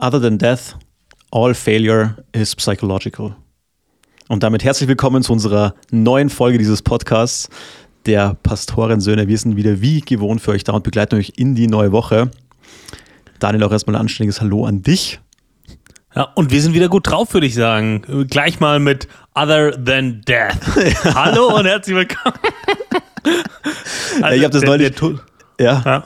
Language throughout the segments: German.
Other than death, all failure is psychological. Und damit herzlich willkommen zu unserer neuen Folge dieses Podcasts der Pastorensöhne. Wir sind wieder wie gewohnt für euch da und begleiten euch in die neue Woche. Daniel, auch erstmal ein anständiges Hallo an dich. Ja, und wir sind wieder gut drauf, würde ich sagen. Gleich mal mit Other Than Death. Hallo und herzlich willkommen. Also ich habe das neulich. Der ja.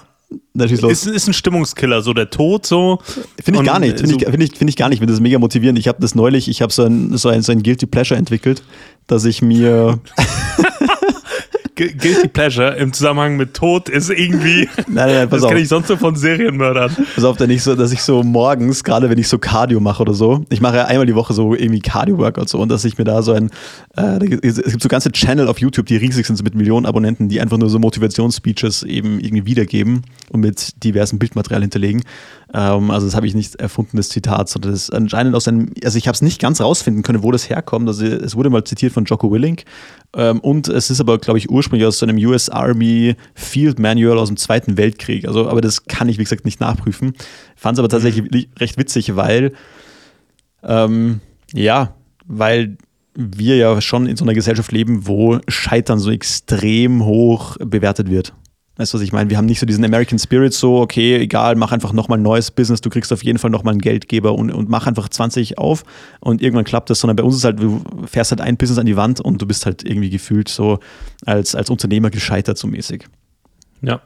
Ja. Ist, ist ein Stimmungskiller, so der Tod so. Finde ich gar nicht, finde so ich, find ich, find ich gar nicht, finde das mega motivierend. Ich habe das neulich, ich habe so ein, so, ein, so ein Guilty Pleasure entwickelt, dass ich mir Guilty Pleasure im Zusammenhang mit Tod ist irgendwie. Nein, nein, pass das kenne ich sonst nur von Serienmördern. Pass auf, nicht so, dass ich so morgens, gerade wenn ich so Cardio mache oder so, ich mache ja einmal die Woche so irgendwie Cardio-Workout so und dass ich mir da so ein, äh, es gibt so ganze Channel auf YouTube, die riesig sind, so mit Millionen Abonnenten, die einfach nur so Motivationsspeeches eben irgendwie wiedergeben und mit diversen Bildmaterial hinterlegen. Ähm, also das habe ich nicht erfunden, das Zitat, sondern das ist anscheinend aus einem, also ich habe es nicht ganz rausfinden können, wo das herkommt. Also es wurde mal zitiert von Jocko Willink ähm, und es ist aber, glaube ich, ursprünglich aus so einem US Army Field Manual aus dem Zweiten Weltkrieg. Also, aber das kann ich, wie gesagt, nicht nachprüfen. Fand es aber tatsächlich mhm. recht witzig, weil, ähm, ja, weil wir ja schon in so einer Gesellschaft leben, wo Scheitern so extrem hoch bewertet wird. Weißt du, was ich meine? Wir haben nicht so diesen American Spirit, so, okay, egal, mach einfach nochmal ein neues Business, du kriegst auf jeden Fall nochmal einen Geldgeber und, und mach einfach 20 auf und irgendwann klappt das, sondern bei uns ist halt, du fährst halt ein Business an die Wand und du bist halt irgendwie gefühlt so als, als Unternehmer gescheitert, so mäßig. Ja.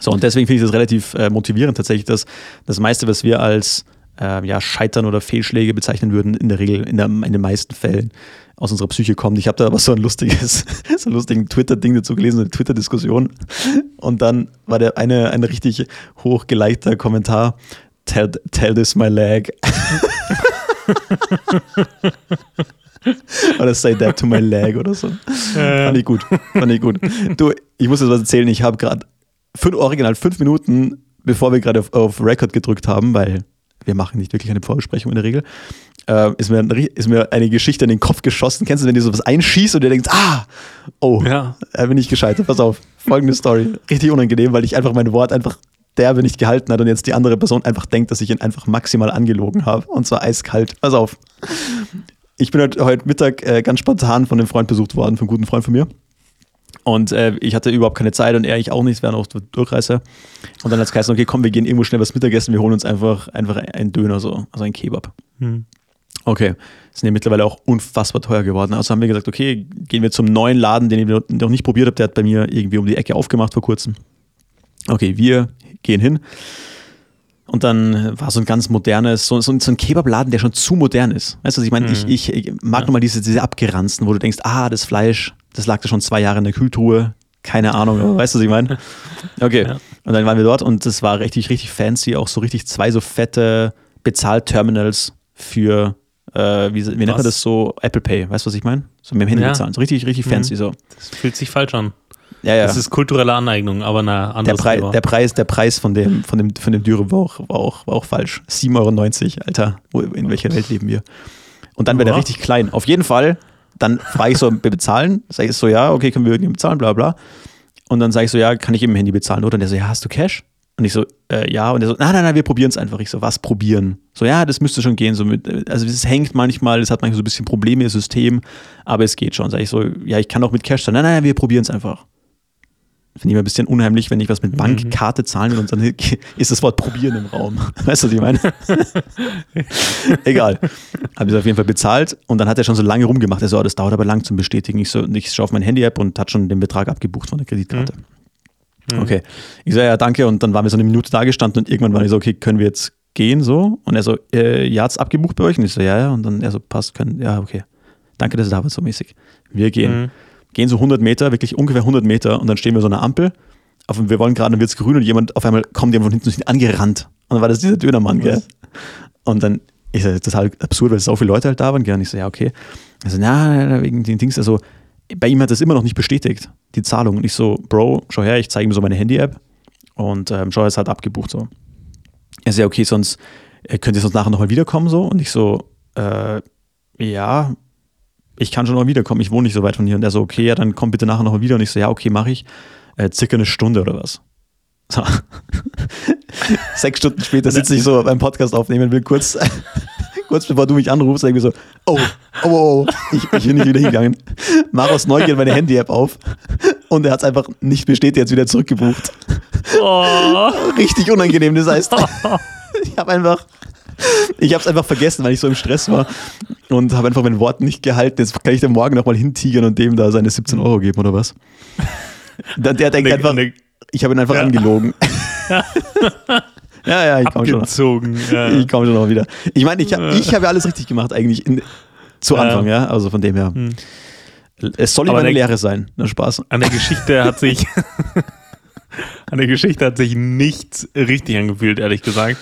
So, und deswegen finde ich das relativ äh, motivierend tatsächlich, dass das meiste, was wir als äh, ja, Scheitern oder Fehlschläge bezeichnen würden, in der Regel, in, der, in den meisten Fällen aus unserer Psyche kommt. Ich habe da aber so ein lustiges, so einen lustigen Twitter-Ding dazu gelesen, eine Twitter-Diskussion. Und dann war der eine, ein richtig hochgeleichter Kommentar. Tell, tell this my leg. oder say that to my leg oder so. Ja. Fand ich gut. Fand ich gut. Du, ich muss jetzt was erzählen. Ich habe gerade fünf, original fünf Minuten, bevor wir gerade auf, auf Record gedrückt haben, weil wir machen nicht wirklich eine Vorbesprechung in der Regel, äh, ist, mir, ist mir eine Geschichte in den Kopf geschossen. Kennst du, wenn du sowas einschießt und du denkst, ah, oh, ja. da bin ich gescheitert. Pass auf, folgende Story. Richtig unangenehm, weil ich einfach mein Wort einfach derbe nicht gehalten hat und jetzt die andere Person einfach denkt, dass ich ihn einfach maximal angelogen habe. Und zwar eiskalt. Pass auf. Ich bin heute, heute Mittag äh, ganz spontan von einem Freund besucht worden, von einem guten Freund von mir. Und äh, ich hatte überhaupt keine Zeit und er ich auch nicht, wir waren auch Durchreise. Und dann hat es geheißen, okay, komm, wir gehen irgendwo schnell was Mittagessen, wir holen uns einfach, einfach einen Döner, so, also ein Kebab. Hm. Okay, sind ja mittlerweile auch unfassbar teuer geworden. Also haben wir gesagt, okay, gehen wir zum neuen Laden, den ich noch nicht probiert habe, der hat bei mir irgendwie um die Ecke aufgemacht vor kurzem. Okay, wir gehen hin. Und dann war so ein ganz modernes, so, so, so ein Kebabladen, der schon zu modern ist. Weißt du, ich meine, mhm. ich, ich, ich, mag ja. nochmal diese, diese abgeranzten, wo du denkst, ah, das Fleisch, das lag da schon zwei Jahre in der Kühltruhe. Keine Ahnung, aber weißt du, was ich meine? Okay. Ja. Und dann waren wir dort und das war richtig, richtig fancy, auch so richtig zwei so fette Bezahlterminals für äh, wie, wie nennt man das so? Apple Pay, weißt du, was ich meine? So mit dem Handy ja. bezahlen. So richtig, richtig mhm. fancy so. Das fühlt sich falsch an. Ja, ja. Das ist kulturelle Aneignung, aber na, anders. Der, Prei der, Preis, der Preis von dem, von dem, von dem Dürre war auch, war auch, war auch falsch. 7,90 Euro, Alter. In welcher Welt leben wir? Und dann wäre der richtig klein. Auf jeden Fall, dann frage ich so, bezahlen? Sag ich so, ja, okay, können wir irgendwie bezahlen, bla bla. Und dann sage ich so, ja, kann ich eben Handy bezahlen, oder? Und der so, ja, hast du Cash? Und ich so, äh, ja. Und er so, nein, nein, nein, wir probieren es einfach. Ich so, was probieren? So, ja, das müsste schon gehen. So mit, also es hängt manchmal, es hat manchmal so ein bisschen Probleme im System, aber es geht schon. Sag ich so, ja, ich kann auch mit Cash zahlen. Nein, nein, nein, wir probieren es einfach. Finde ich immer ein bisschen unheimlich, wenn ich was mit mhm. Bankkarte zahlen will und dann ist das Wort probieren im Raum. Weißt du, was ich meine? Egal. Habe ich auf jeden Fall bezahlt und dann hat er schon so lange rumgemacht. Er so, oh, das dauert aber lang zum Bestätigen. Ich so, ich schaue auf mein Handy-App und hat schon den Betrag abgebucht von der Kreditkarte. Mhm. Mhm. Okay. Ich so, ja, danke. Und dann waren wir so eine Minute da gestanden und irgendwann war ich so, okay, können wir jetzt gehen so? Und er so, äh, ja, hat's abgebucht bei euch? Und ich so, ja, ja. Und dann er so, passt, können, ja, okay. Danke, dass ihr da wart, so mäßig. Wir gehen. Mhm. Gehen so 100 Meter, wirklich ungefähr 100 Meter und dann stehen wir so an einer Ampel. Auf, wir wollen gerade, dann wird es grün und jemand, auf einmal kommt jemand von hinten angerannt. Und dann war das dieser Dönermann, gell? Und dann ist das total absurd, weil so viele Leute halt da waren, gell? Und ich so, ja, okay. Also, na, wegen den Dings, also, bei ihm hat das immer noch nicht bestätigt, die Zahlung. Und ich so, Bro, schau her, ich zeige ihm so meine Handy-App und ähm, schau, er ist halt abgebucht so. Er sagt, okay, sonst äh, könnt ihr sonst nachher nochmal wiederkommen so. Und ich so, äh, ja, ich kann schon noch wiederkommen, ich wohne nicht so weit von hier. Und er so, okay, ja, dann komm bitte nachher nochmal wieder. Und ich so, ja, okay, mache ich. Äh, circa eine Stunde oder was. So. Sechs Stunden später sitze ich so beim Podcast aufnehmen, will kurz, kurz bevor du mich anrufst, irgendwie so, oh, oh, oh, oh. Ich, ich bin nicht wieder hingegangen. Aus Neugier meine Handy-App auf und er hat es einfach nicht bestätigt, jetzt wieder zurückgebucht. Oh. Richtig unangenehm, das heißt, ich habe einfach, ich habe es einfach vergessen, weil ich so im Stress war und habe einfach mein Wort nicht gehalten. Jetzt kann ich dann morgen nochmal hintigern und dem da seine 17 Euro geben oder was? Der, der denkt Ne- einfach, ne- ich habe ihn einfach Ja. angelogen. ja, ja, ich komme schon. abgezogen. Ja. Ich komme schon noch wieder. Ich meine, ich, hab- ich habe ja alles richtig gemacht eigentlich in, zu Ja. Anfang, ja. Also von dem her. Hm. Es soll Aber immer eine Lehre sein. Na Spaß. An der Geschichte hat sich an der Geschichte hat sich nichts richtig angefühlt, ehrlich gesagt.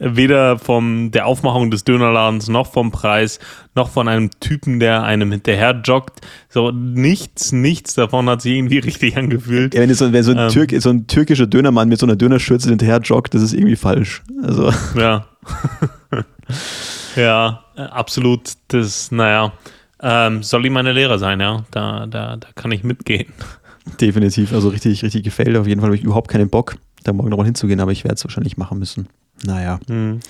Weder von der Aufmachung des Dönerladens, noch vom Preis, noch von einem Typen, der einem hinterher joggt. So nichts, nichts davon hat sich irgendwie richtig angefühlt. Ja, wenn, so, wenn so, ein Ähm. Türk, so ein türkischer Dönermann mit so einer Dönerschürze hinterher joggt, das ist irgendwie falsch. Also, Ja. ja, absolut. Das, naja, ähm, soll ihm meine Lehre sein, ja. Da, da, da kann ich mitgehen. definitiv. Also richtig, richtig gefällt. Auf jeden Fall habe ich überhaupt keinen Bock, da morgen nochmal hinzugehen, aber ich werde es wahrscheinlich machen müssen. Naja. Hm.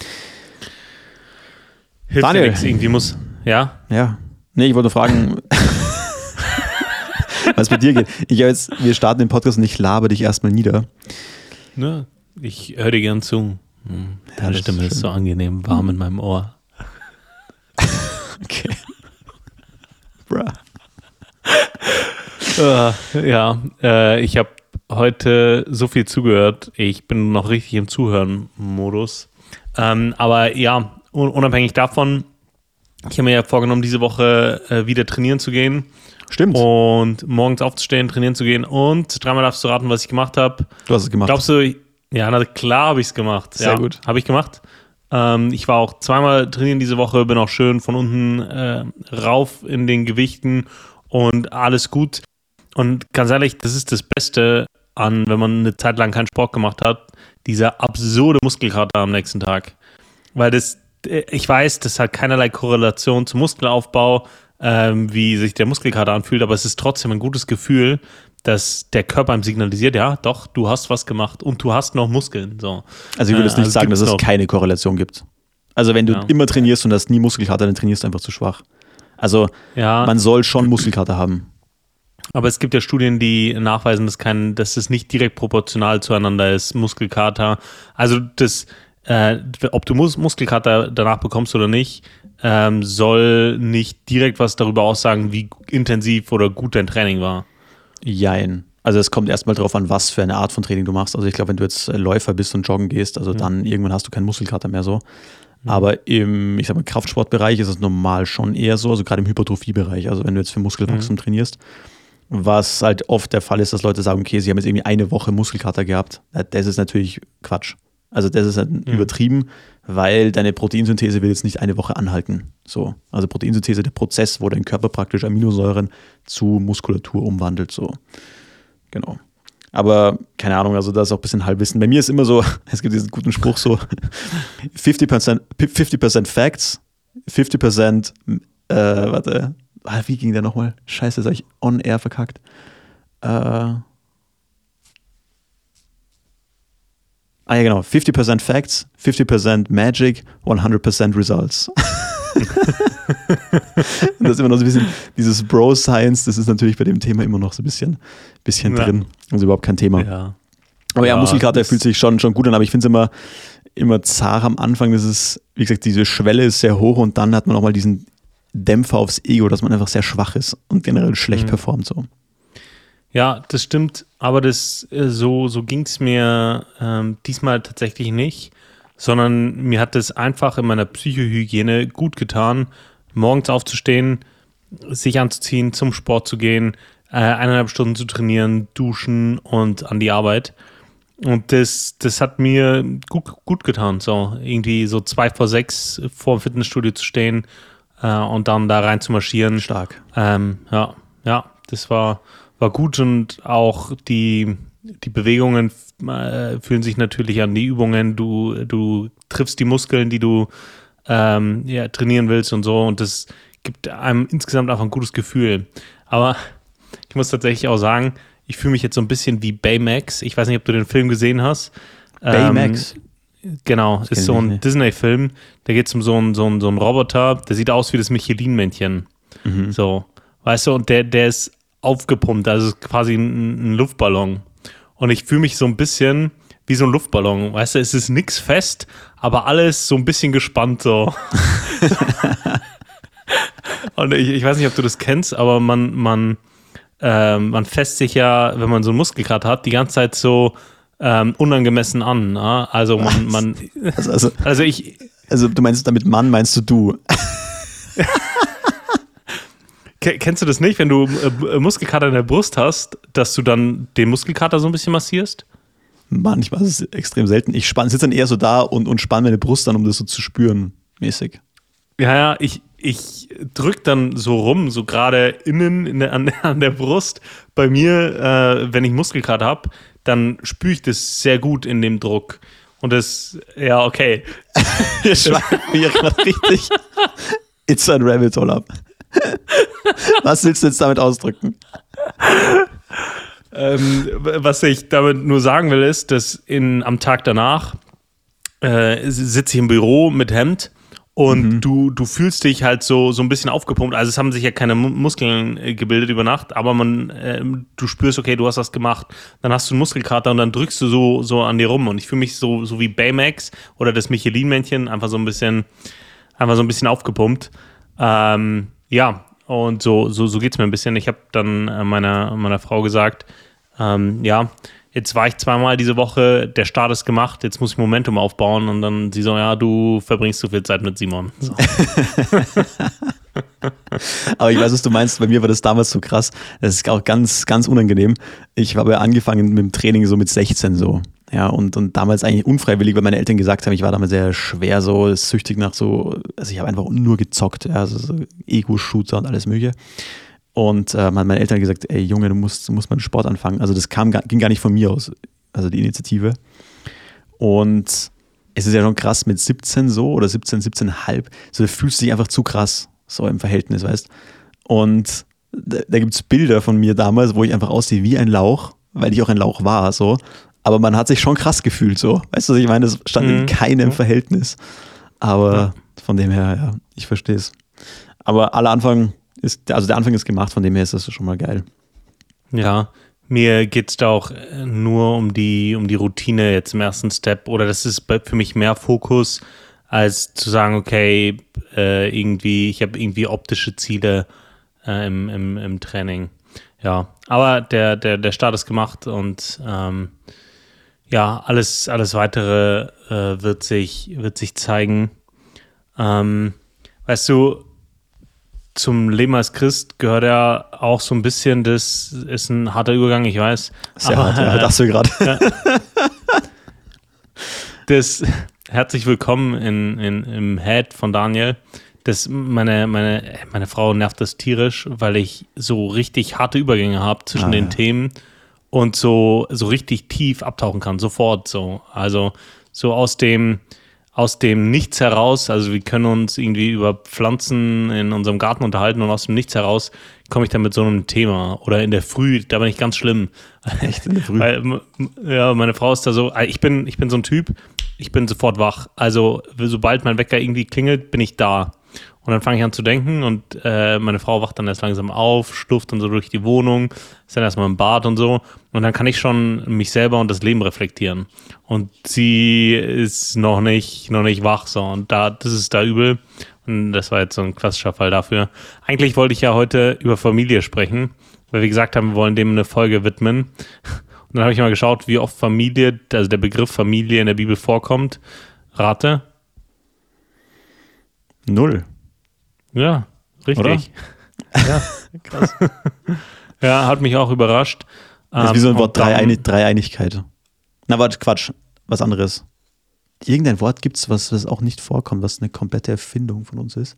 Hilft Daniel. ja nichts, irgendwie muss. Ja, Ja. Nee, ich wollte fragen, was bei dir geht. Ich jetzt, wir starten den Podcast und ich laber dich erstmal nieder. ne, ich höre dir gern zu. Hm, Deine das Stimme ist ist so angenehm warm in meinem Ohr. Okay. Bruh. Äh, ja, äh, ich habe heute so viel zugehört. Ich bin noch richtig im Zuhören-Modus. Ähm, aber ja, un unabhängig davon, ich habe mir ja vorgenommen, diese Woche äh, wieder trainieren zu gehen Stimmt. und morgens aufzustehen, trainieren zu gehen und dreimal darfst du raten, was ich gemacht habe. Du hast es gemacht. Glaubst du, ja, na klar habe ich es gemacht. Sehr ja, gut. Habe ich gemacht. Ähm, ich war auch zweimal trainieren diese Woche, bin auch schön von unten äh, rauf in den Gewichten und alles gut. Und ganz ehrlich, das ist das Beste an, wenn man eine Zeit lang keinen Sport gemacht hat, dieser absurde Muskelkater am nächsten Tag. Weil das, äh, ich weiß, das hat keinerlei Korrelation zum Muskelaufbau, ähm, wie sich der Muskelkater anfühlt, aber es ist trotzdem ein gutes Gefühl, dass der Körper ihm signalisiert, ja, doch, du hast was gemacht und du hast noch Muskeln. So. Also ich würde Äh, jetzt nicht also sagen, dass es noch. keine Korrelation gibt. Also wenn du Ja. immer trainierst und hast nie Muskelkater, dann trainierst du einfach zu schwach. Also Ja, man soll schon Muskelkater haben. Aber es gibt ja Studien, die nachweisen, dass, kein, dass es nicht direkt proportional zueinander ist, Muskelkater. Also das, äh, ob du Mus Muskelkater danach bekommst oder nicht, ähm, soll nicht direkt was darüber aussagen, wie intensiv oder gut dein Training war. Jein. Also es kommt erstmal darauf an, was für eine Art von Training du machst. Also ich glaube, wenn du jetzt äh, Läufer bist und joggen gehst, also dann irgendwann hast du keinen Muskelkater mehr so. Aber im, ich sag mal, Kraftsportbereich ist es normal schon eher so, also gerade im Hypertrophiebereich, also wenn du jetzt für Muskelwachstum trainierst, was halt oft der Fall ist, dass Leute sagen, okay, sie haben jetzt irgendwie eine Woche Muskelkater gehabt. Das ist natürlich Quatsch. Also das ist halt übertrieben, weil deine Proteinsynthese will jetzt nicht eine Woche anhalten. So. Also Proteinsynthese, der Prozess, wo dein Körper praktisch Aminosäuren zu Muskulatur umwandelt. So. Genau. Aber keine Ahnung, also das ist auch ein bisschen Halbwissen. Bei mir ist immer so, es gibt diesen guten Spruch so, 50%, 50 Facts, 50% äh, warte, ah, wie ging der nochmal? Scheiße, das habe ich on air verkackt. Äh, ah ja, genau. 50% Facts, 50% Magic, 100% Results. Das ist immer noch so ein bisschen dieses Bro-Science, das ist natürlich bei dem Thema immer noch so ein bisschen, bisschen Ja. drin. Also überhaupt kein Thema. Ja. Aber ja, Ja, Muskelkater fühlt sich schon, schon gut an, aber ich finde es immer, immer zart am Anfang. Das ist, wie gesagt, diese Schwelle ist sehr hoch und dann hat man nochmal diesen Dämpfer aufs Ego, dass man einfach sehr schwach ist und generell schlecht Mhm. performt. So. Ja, das stimmt, aber das äh, so, so ging es mir ähm, diesmal tatsächlich nicht, sondern mir hat es einfach in meiner Psychohygiene gut getan, morgens aufzustehen, sich anzuziehen, zum Sport zu gehen, äh, eineinhalb Stunden zu trainieren, duschen und an die Arbeit. Und das, das hat mir gut, gut getan, so irgendwie so zwei vor sechs vor dem Fitnessstudio zu stehen äh, und dann da rein zu marschieren. Stark. Ähm, ja, ja, das war, war gut und auch die, die Bewegungen äh, fühlen sich natürlich an die Übungen. Du, du triffst die Muskeln, die du ähm, ja, trainieren willst und so und das gibt einem insgesamt einfach ein gutes Gefühl. Aber ich muss tatsächlich auch sagen, ich fühle mich jetzt so ein bisschen wie Baymax. Ich weiß nicht, ob du den Film gesehen hast. Baymax. Genau, ist so ein Disney-Film. Da geht es um so einen, so, einen, so einen Roboter, der sieht aus wie das Michelin-Männchen. Mhm. So, weißt du, und der, der ist aufgepumpt, also ist quasi ein, ein Luftballon. Und ich fühle mich so ein bisschen wie so ein Luftballon, weißt du, es ist nichts fest, aber alles so ein bisschen gespannt so. und ich, ich weiß nicht, ob du das kennst, aber man, man, äh, man fässt sich ja, wenn man so einen Muskelkater hat, die ganze Zeit so ähm, unangemessen an. Ne? Also man, man also, also, also ich. Also du meinst damit Mann, meinst du du? Kennst du das nicht, wenn du äh, Muskelkater in der Brust hast, dass du dann den Muskelkater so ein bisschen massierst? Manchmal ist es extrem selten. Ich sitze dann eher so da und, und spanne meine Brust an, um das so zu spüren, mäßig. Ja, ja, ich, ich drücke dann so rum, so gerade innen der, an, an, der Brust. Bei mir, äh, wenn ich Muskelkater habe, dann spüre ich das sehr gut in dem Druck. Und das, ja, okay. Wir schweifen hier gerade richtig. It's a rabbit hole up. Was willst du jetzt damit ausdrücken? Ähm, was ich damit nur sagen will, ist, dass in, am Tag danach äh, sitze ich im Büro mit Hemd und mhm. du, du fühlst dich halt so, so ein bisschen aufgepumpt. Also es haben sich ja keine Muskeln äh, gebildet über Nacht, aber man, äh, du spürst, okay, du hast was gemacht. Dann hast du einen Muskelkater und dann drückst du so, so an dir rum. Und ich fühle mich so, so wie Baymax oder das Michelin-Männchen, einfach so ein bisschen, einfach so ein bisschen aufgepumpt. Ähm, ja, und so, so, so geht es mir ein bisschen. Ich habe dann äh, meiner, meiner Frau gesagt, ähm, ja, jetzt war ich zweimal diese Woche, der Start ist gemacht, jetzt muss ich Momentum aufbauen und dann sie so, ja, du verbringst zu viel Zeit mit Simon. So. Aber ich weiß, was du meinst. Bei mir war das damals so krass. Das ist auch ganz, ganz unangenehm. Ich habe angefangen mit dem Training so mit 16 so. Ja, und, und damals eigentlich unfreiwillig, weil meine Eltern gesagt haben, ich war damals sehr schwer so, süchtig nach so, also ich habe einfach nur gezockt, ja, also so Ego-Shooter und alles mögliche. Und äh, meine Eltern haben gesagt, ey Junge, du musst, du musst mal einen Sport anfangen. Also das kam, ging gar nicht von mir aus, also die Initiative. Und es ist ja schon krass mit 17 so oder 17, 17,5, so da fühlst du dich einfach zu krass, so im Verhältnis, weißt Und da, da gibt es Bilder von mir damals, wo ich einfach aussehe wie ein Lauch, weil ich auch ein Lauch war, so aber man hat sich schon krass gefühlt so. Weißt du, was ich meine? Das stand mhm. in keinem Verhältnis. Aber ja. von dem her, ja, ich verstehe es. Aber aller Anfang ist, also der Anfang ist gemacht, von dem her ist das schon mal geil. Ja, mir geht es da auch äh, nur um die, um die Routine jetzt im ersten Step. Oder das ist für mich mehr Fokus, als zu sagen, okay, äh, irgendwie, ich habe irgendwie optische Ziele äh, im, im, im Training. Ja, aber der, der, der Start ist gemacht und ähm, ja, alles, alles weitere äh, wird, sich, wird sich zeigen. Ähm, weißt du, zum Leben als Christ gehört ja auch so ein bisschen, das ist ein harter Übergang, ich weiß. Sehr aber, hart, ja, äh, dachte gerade. Ja, das, herzlich willkommen in, in, im Head von Daniel. Das, meine, meine, meine Frau nervt das tierisch, weil ich so richtig harte Übergänge habe zwischen ah, den ja. Themen und so, so richtig tief abtauchen kann, sofort so. Also so aus dem, aus dem Nichts heraus, also wir können uns irgendwie über Pflanzen in unserem Garten unterhalten und aus dem Nichts heraus komme ich dann mit so einem Thema. Oder in der Früh, da bin ich ganz schlimm. Echt in der Früh? Weil, ja, meine Frau ist da so, ich bin, ich bin so ein Typ, ich bin sofort wach. Also sobald mein Wecker irgendwie klingelt, bin ich da. Und dann fange ich an zu denken und äh, meine Frau wacht dann erst langsam auf, stuft dann so durch die Wohnung, ist dann erstmal im Bad und so. Und dann kann ich schon mich selber und das Leben reflektieren. Und sie ist noch nicht, noch nicht wach so. Und da, das ist da übel. Und das war jetzt so ein klassischer Fall dafür. Eigentlich wollte ich ja heute über Familie sprechen, weil wir gesagt haben, wir wollen dem eine Folge widmen. Und dann habe ich mal geschaut, wie oft Familie, also der Begriff Familie in der Bibel vorkommt. Rate. Null. Ja, richtig. Oder? Ja, krass. ja, hat mich auch überrascht. Das ist wie so ein ähm, Wort Dreieinig Dreieinigkeit. Na, warte, Quatsch, was anderes. Irgendein Wort gibt es, was, was auch nicht vorkommt, was eine komplette Erfindung von uns ist.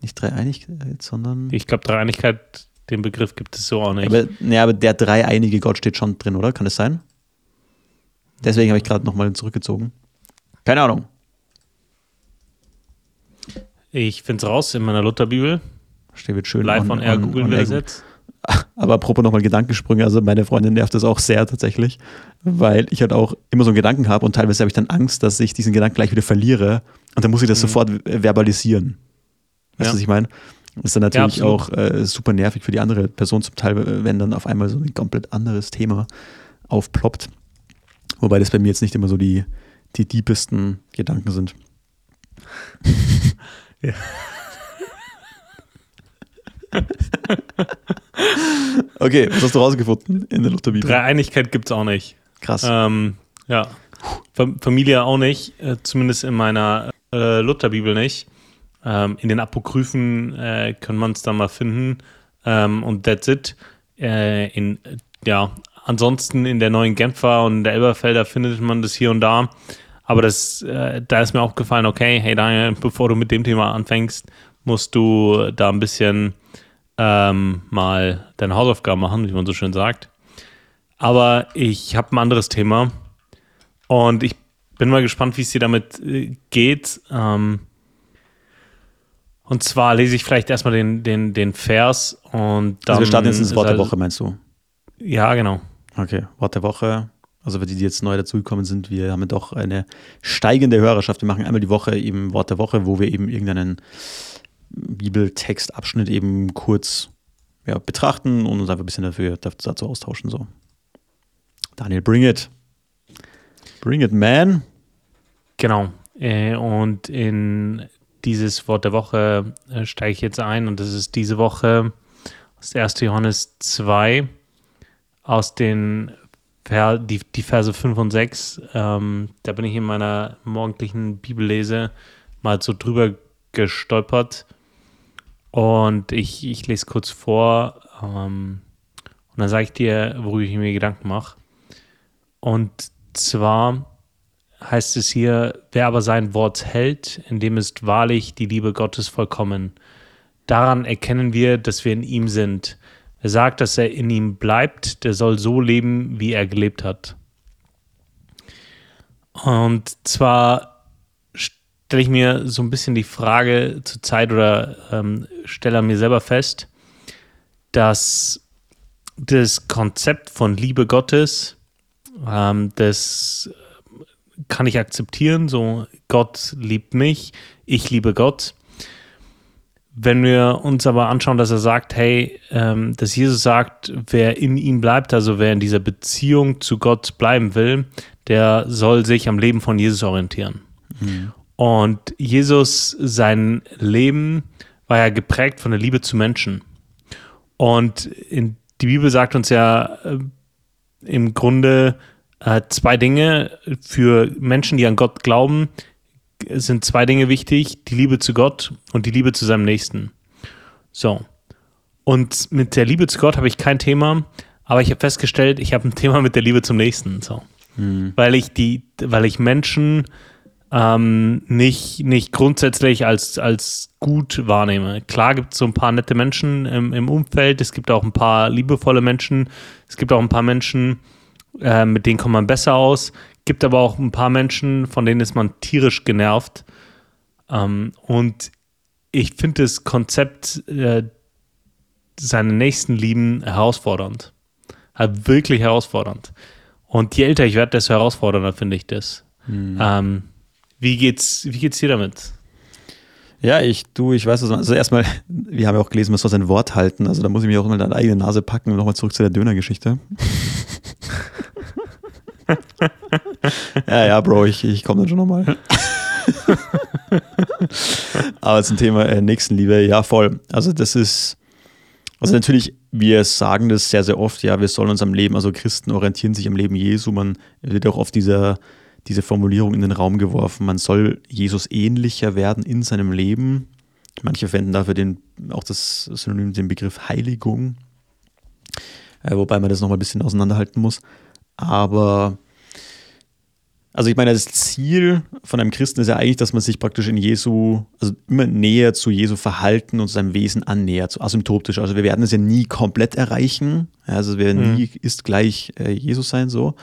Nicht Dreieinigkeit, sondern. Ich glaube, Dreieinigkeit, den Begriff gibt es so auch nicht. Aber, nee, aber der dreieinige Gott steht schon drin, oder? Kann es sein? Deswegen habe ich gerade nochmal zurückgezogen. Keine Ahnung. Ich finde es raus in meiner Lutherbibel. Steht wird schön Live on, on Air googeln wir das jetzt. Aber apropos nochmal Gedankensprünge, also meine Freundin nervt das auch sehr tatsächlich, weil ich halt auch immer so einen Gedanken habe und teilweise habe ich dann Angst, dass ich diesen Gedanken gleich wieder verliere und dann muss ich das mhm. sofort verbalisieren. Weißt du, ja. was ich meine? Das ist dann natürlich ja, auch äh, super nervig für die andere Person zum Teil, wenn dann auf einmal so ein komplett anderes Thema aufploppt. Wobei das bei mir jetzt nicht immer so die, die deepesten Gedanken sind. ja. okay, was hast du rausgefunden in der Lutherbibel? Dreieinigkeit gibt es auch nicht. Krass. Ähm, ja. Familie auch nicht, äh, zumindest in meiner äh, Lutherbibel nicht. Ähm, in den Apokryphen äh, kann man es dann mal finden. Ähm, und that's it. Äh, in, ja, ansonsten in der neuen Genfer und der Elberfelder findet man das hier und da. Aber das, äh, da ist mir auch gefallen, okay, hey Daniel, bevor du mit dem Thema anfängst, musst du da ein bisschen ähm, mal deine Hausaufgaben machen, wie man so schön sagt. Aber ich habe ein anderes Thema und ich bin mal gespannt, wie es dir damit äh, geht. Ähm, und zwar lese ich vielleicht erstmal den, den, den Vers und dann. Also wir starten jetzt ins Wort der Woche, meinst du? Ja, genau. Okay, Wort der Woche. Also für die, die jetzt neu dazugekommen sind, wir haben doch eine steigende Hörerschaft. Wir machen einmal die Woche eben Wort der Woche, wo wir eben irgendeinen Bibeltextabschnitt eben kurz ja, betrachten und uns einfach ein bisschen dafür, dazu austauschen. So. Daniel, bring it. Bring it, man. Genau. Äh, und in dieses Wort der Woche äh, steige ich jetzt ein und das ist diese Woche aus 1. Johannes 2 aus den die, die Verse 5 und 6. Ähm, da bin ich in meiner morgendlichen Bibellese mal so drüber gestolpert und ich, ich lese kurz vor ähm, und dann sage ich dir, worüber ich mir Gedanken mache. Und zwar heißt es hier, wer aber sein Wort hält, in dem ist wahrlich die Liebe Gottes vollkommen. Daran erkennen wir, dass wir in ihm sind. Wer sagt, dass er in ihm bleibt, der soll so leben, wie er gelebt hat. Und zwar stelle ich mir so ein bisschen die Frage zur Zeit oder ähm, stelle mir selber fest, dass das Konzept von Liebe Gottes, ähm, das kann ich akzeptieren, so Gott liebt mich, ich liebe Gott. Wenn wir uns aber anschauen, dass er sagt, hey, ähm, dass Jesus sagt, wer in ihm bleibt, also wer in dieser Beziehung zu Gott bleiben will, der soll sich am Leben von Jesus orientieren. Mhm. Und Jesus, sein Leben war ja geprägt von der Liebe zu Menschen. Und in, die Bibel sagt uns ja äh, im Grunde äh, zwei Dinge für Menschen, die an Gott glauben, sind zwei Dinge wichtig: die Liebe zu Gott und die Liebe zu seinem Nächsten. So. Und mit der Liebe zu Gott habe ich kein Thema, aber ich habe festgestellt, ich habe ein Thema mit der Liebe zum Nächsten. So. Mhm. Weil ich die, weil ich Menschen ähm, nicht, nicht grundsätzlich als, als gut wahrnehme. Klar gibt es so ein paar nette Menschen im, im Umfeld, es gibt auch ein paar liebevolle Menschen, es gibt auch ein paar Menschen, äh, mit denen kommt man besser aus, gibt aber auch ein paar Menschen, von denen ist man tierisch genervt. Ähm, und ich finde das Konzept äh, seine Nächsten lieben herausfordernd. Halt wirklich herausfordernd. Und je älter ich werde, desto herausfordernder finde ich das. Mhm. Ähm, wie geht's, wie geht's dir damit? Ja, ich, du, ich weiß, also erstmal, wir haben ja auch gelesen, man soll sein Wort halten. Also da muss ich mich auch immer in deine eigene Nase packen und nochmal zurück zu der Dönergeschichte. ja, ja, Bro, ich, ich komme dann schon nochmal. Aber zum Thema äh, Nächstenliebe, ja, voll. Also das ist, also natürlich, wir sagen das sehr, sehr oft, ja, wir sollen uns am Leben, also Christen orientieren sich am Leben Jesu, man wird auch auf dieser diese Formulierung in den Raum geworfen, man soll Jesus ähnlicher werden in seinem Leben. Manche verwenden dafür den, auch das Synonym, den Begriff Heiligung, äh, wobei man das nochmal ein bisschen auseinanderhalten muss. Aber, also ich meine, das Ziel von einem Christen ist ja eigentlich, dass man sich praktisch in Jesu, also immer näher zu Jesu Verhalten und seinem Wesen annähert, so asymptotisch. Also wir werden es ja nie komplett erreichen. Also wir werden mhm. nie ist gleich äh, Jesus sein, so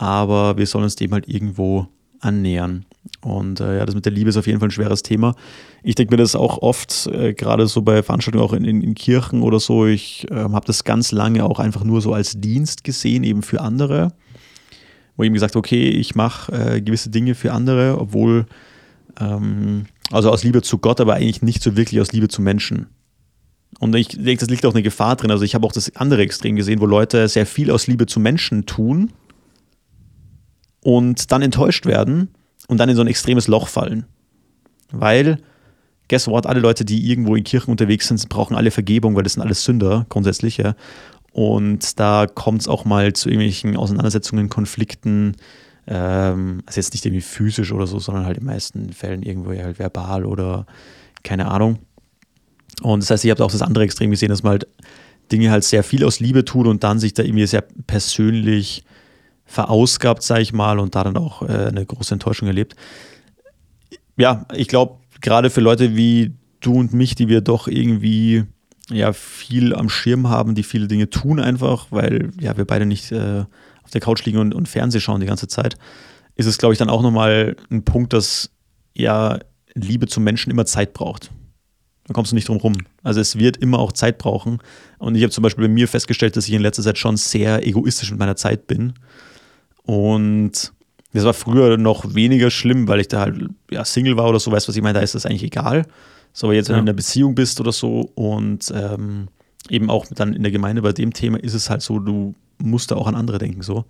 aber wir sollen uns dem halt irgendwo annähern. Und äh, ja, das mit der Liebe ist auf jeden Fall ein schweres Thema. Ich denke mir das auch oft, äh, gerade so bei Veranstaltungen auch in, in, in Kirchen oder so. Ich äh, habe das ganz lange auch einfach nur so als Dienst gesehen, eben für andere. Wo ich eben gesagt okay, ich mache äh, gewisse Dinge für andere, obwohl, ähm, also aus Liebe zu Gott, aber eigentlich nicht so wirklich aus Liebe zu Menschen. Und ich denke, das liegt auch eine Gefahr drin. Also ich habe auch das andere Extrem gesehen, wo Leute sehr viel aus Liebe zu Menschen tun und dann enttäuscht werden und dann in so ein extremes Loch fallen. Weil, guess what, alle Leute, die irgendwo in Kirchen unterwegs sind, brauchen alle Vergebung, weil das sind alles Sünder grundsätzlich, ja. Und da kommt es auch mal zu irgendwelchen Auseinandersetzungen, Konflikten, ähm, also jetzt nicht irgendwie physisch oder so, sondern halt in den meisten Fällen irgendwo halt verbal oder keine Ahnung. Und das heißt, ich habe auch das andere Extrem gesehen, dass man halt Dinge halt sehr viel aus Liebe tut und dann sich da irgendwie sehr persönlich verausgabt, sage ich mal, und da dann auch äh, eine große Enttäuschung erlebt. Ja, ich glaube, gerade für Leute wie du und mich, die wir doch irgendwie ja viel am Schirm haben, die viele Dinge tun einfach, weil ja wir beide nicht äh, auf der Couch liegen und, und Fernseh schauen die ganze Zeit, ist es, glaube ich, dann auch nochmal ein Punkt, dass ja Liebe zum Menschen immer Zeit braucht. Da kommst du nicht drum rum. Also es wird immer auch Zeit brauchen. Und ich habe zum Beispiel bei mir festgestellt, dass ich in letzter Zeit schon sehr egoistisch mit meiner Zeit bin. Und das war früher noch weniger schlimm, weil ich da halt ja, Single war oder so, weißt du, was ich meine, da ist das eigentlich egal. So, aber jetzt, wenn ja. du in einer Beziehung bist oder so und ähm, eben auch dann in der Gemeinde bei dem Thema ist es halt so, du musst da auch an andere denken, so.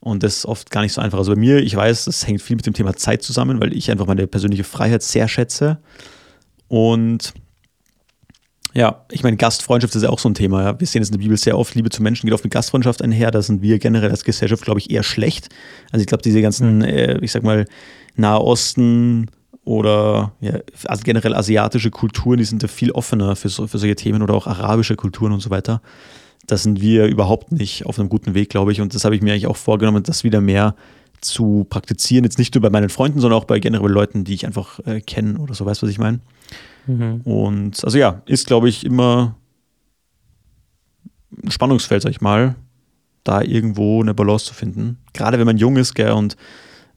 Und das ist oft gar nicht so einfach. Also bei mir, ich weiß, das hängt viel mit dem Thema Zeit zusammen, weil ich einfach meine persönliche Freiheit sehr schätze. Und ja, ich meine, Gastfreundschaft ist ja auch so ein Thema. Ja. Wir sehen es in der Bibel sehr oft. Liebe zu Menschen geht auf eine Gastfreundschaft einher. Da sind wir generell als Gesellschaft, glaube ich, eher schlecht. Also ich glaube, diese ganzen, mhm. äh, ich sag mal, Nahosten oder ja, also generell asiatische Kulturen, die sind da viel offener für, so, für solche Themen oder auch arabische Kulturen und so weiter. Da sind wir überhaupt nicht auf einem guten Weg, glaube ich. Und das habe ich mir eigentlich auch vorgenommen, das wieder mehr zu praktizieren. Jetzt nicht nur bei meinen Freunden, sondern auch bei generell Leuten, die ich einfach äh, kenne oder so. Weißt du, was ich meine? Mhm. Und also ja, ist, glaube ich, immer ein Spannungsfeld, sag ich mal, da irgendwo eine Balance zu finden. Gerade wenn man jung ist, gell, und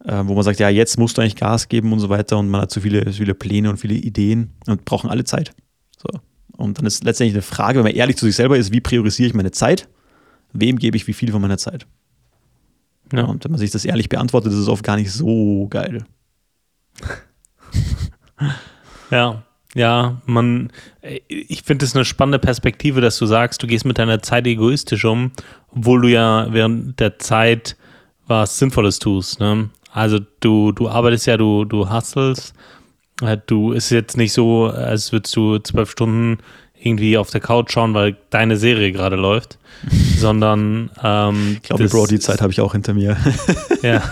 äh, wo man sagt, ja, jetzt musst du eigentlich Gas geben und so weiter und man hat zu viele, zu viele Pläne und viele Ideen und brauchen alle Zeit. So. Und dann ist letztendlich eine Frage, wenn man ehrlich zu sich selber ist, wie priorisiere ich meine Zeit? Wem gebe ich wie viel von meiner Zeit? Ja. Und wenn man sich das ehrlich beantwortet, ist es oft gar nicht so geil. ja. Ja, man, ich finde es eine spannende Perspektive, dass du sagst, du gehst mit deiner Zeit egoistisch um, obwohl du ja während der Zeit was Sinnvolles tust. Ne? Also du, du arbeitest ja, du, du hustlest. Äh, du ist jetzt nicht so, als würdest du zwölf Stunden irgendwie auf der Couch schauen, weil deine Serie gerade läuft, sondern ähm, ich glaube, Bro, die Zeit habe ich auch hinter mir. ja.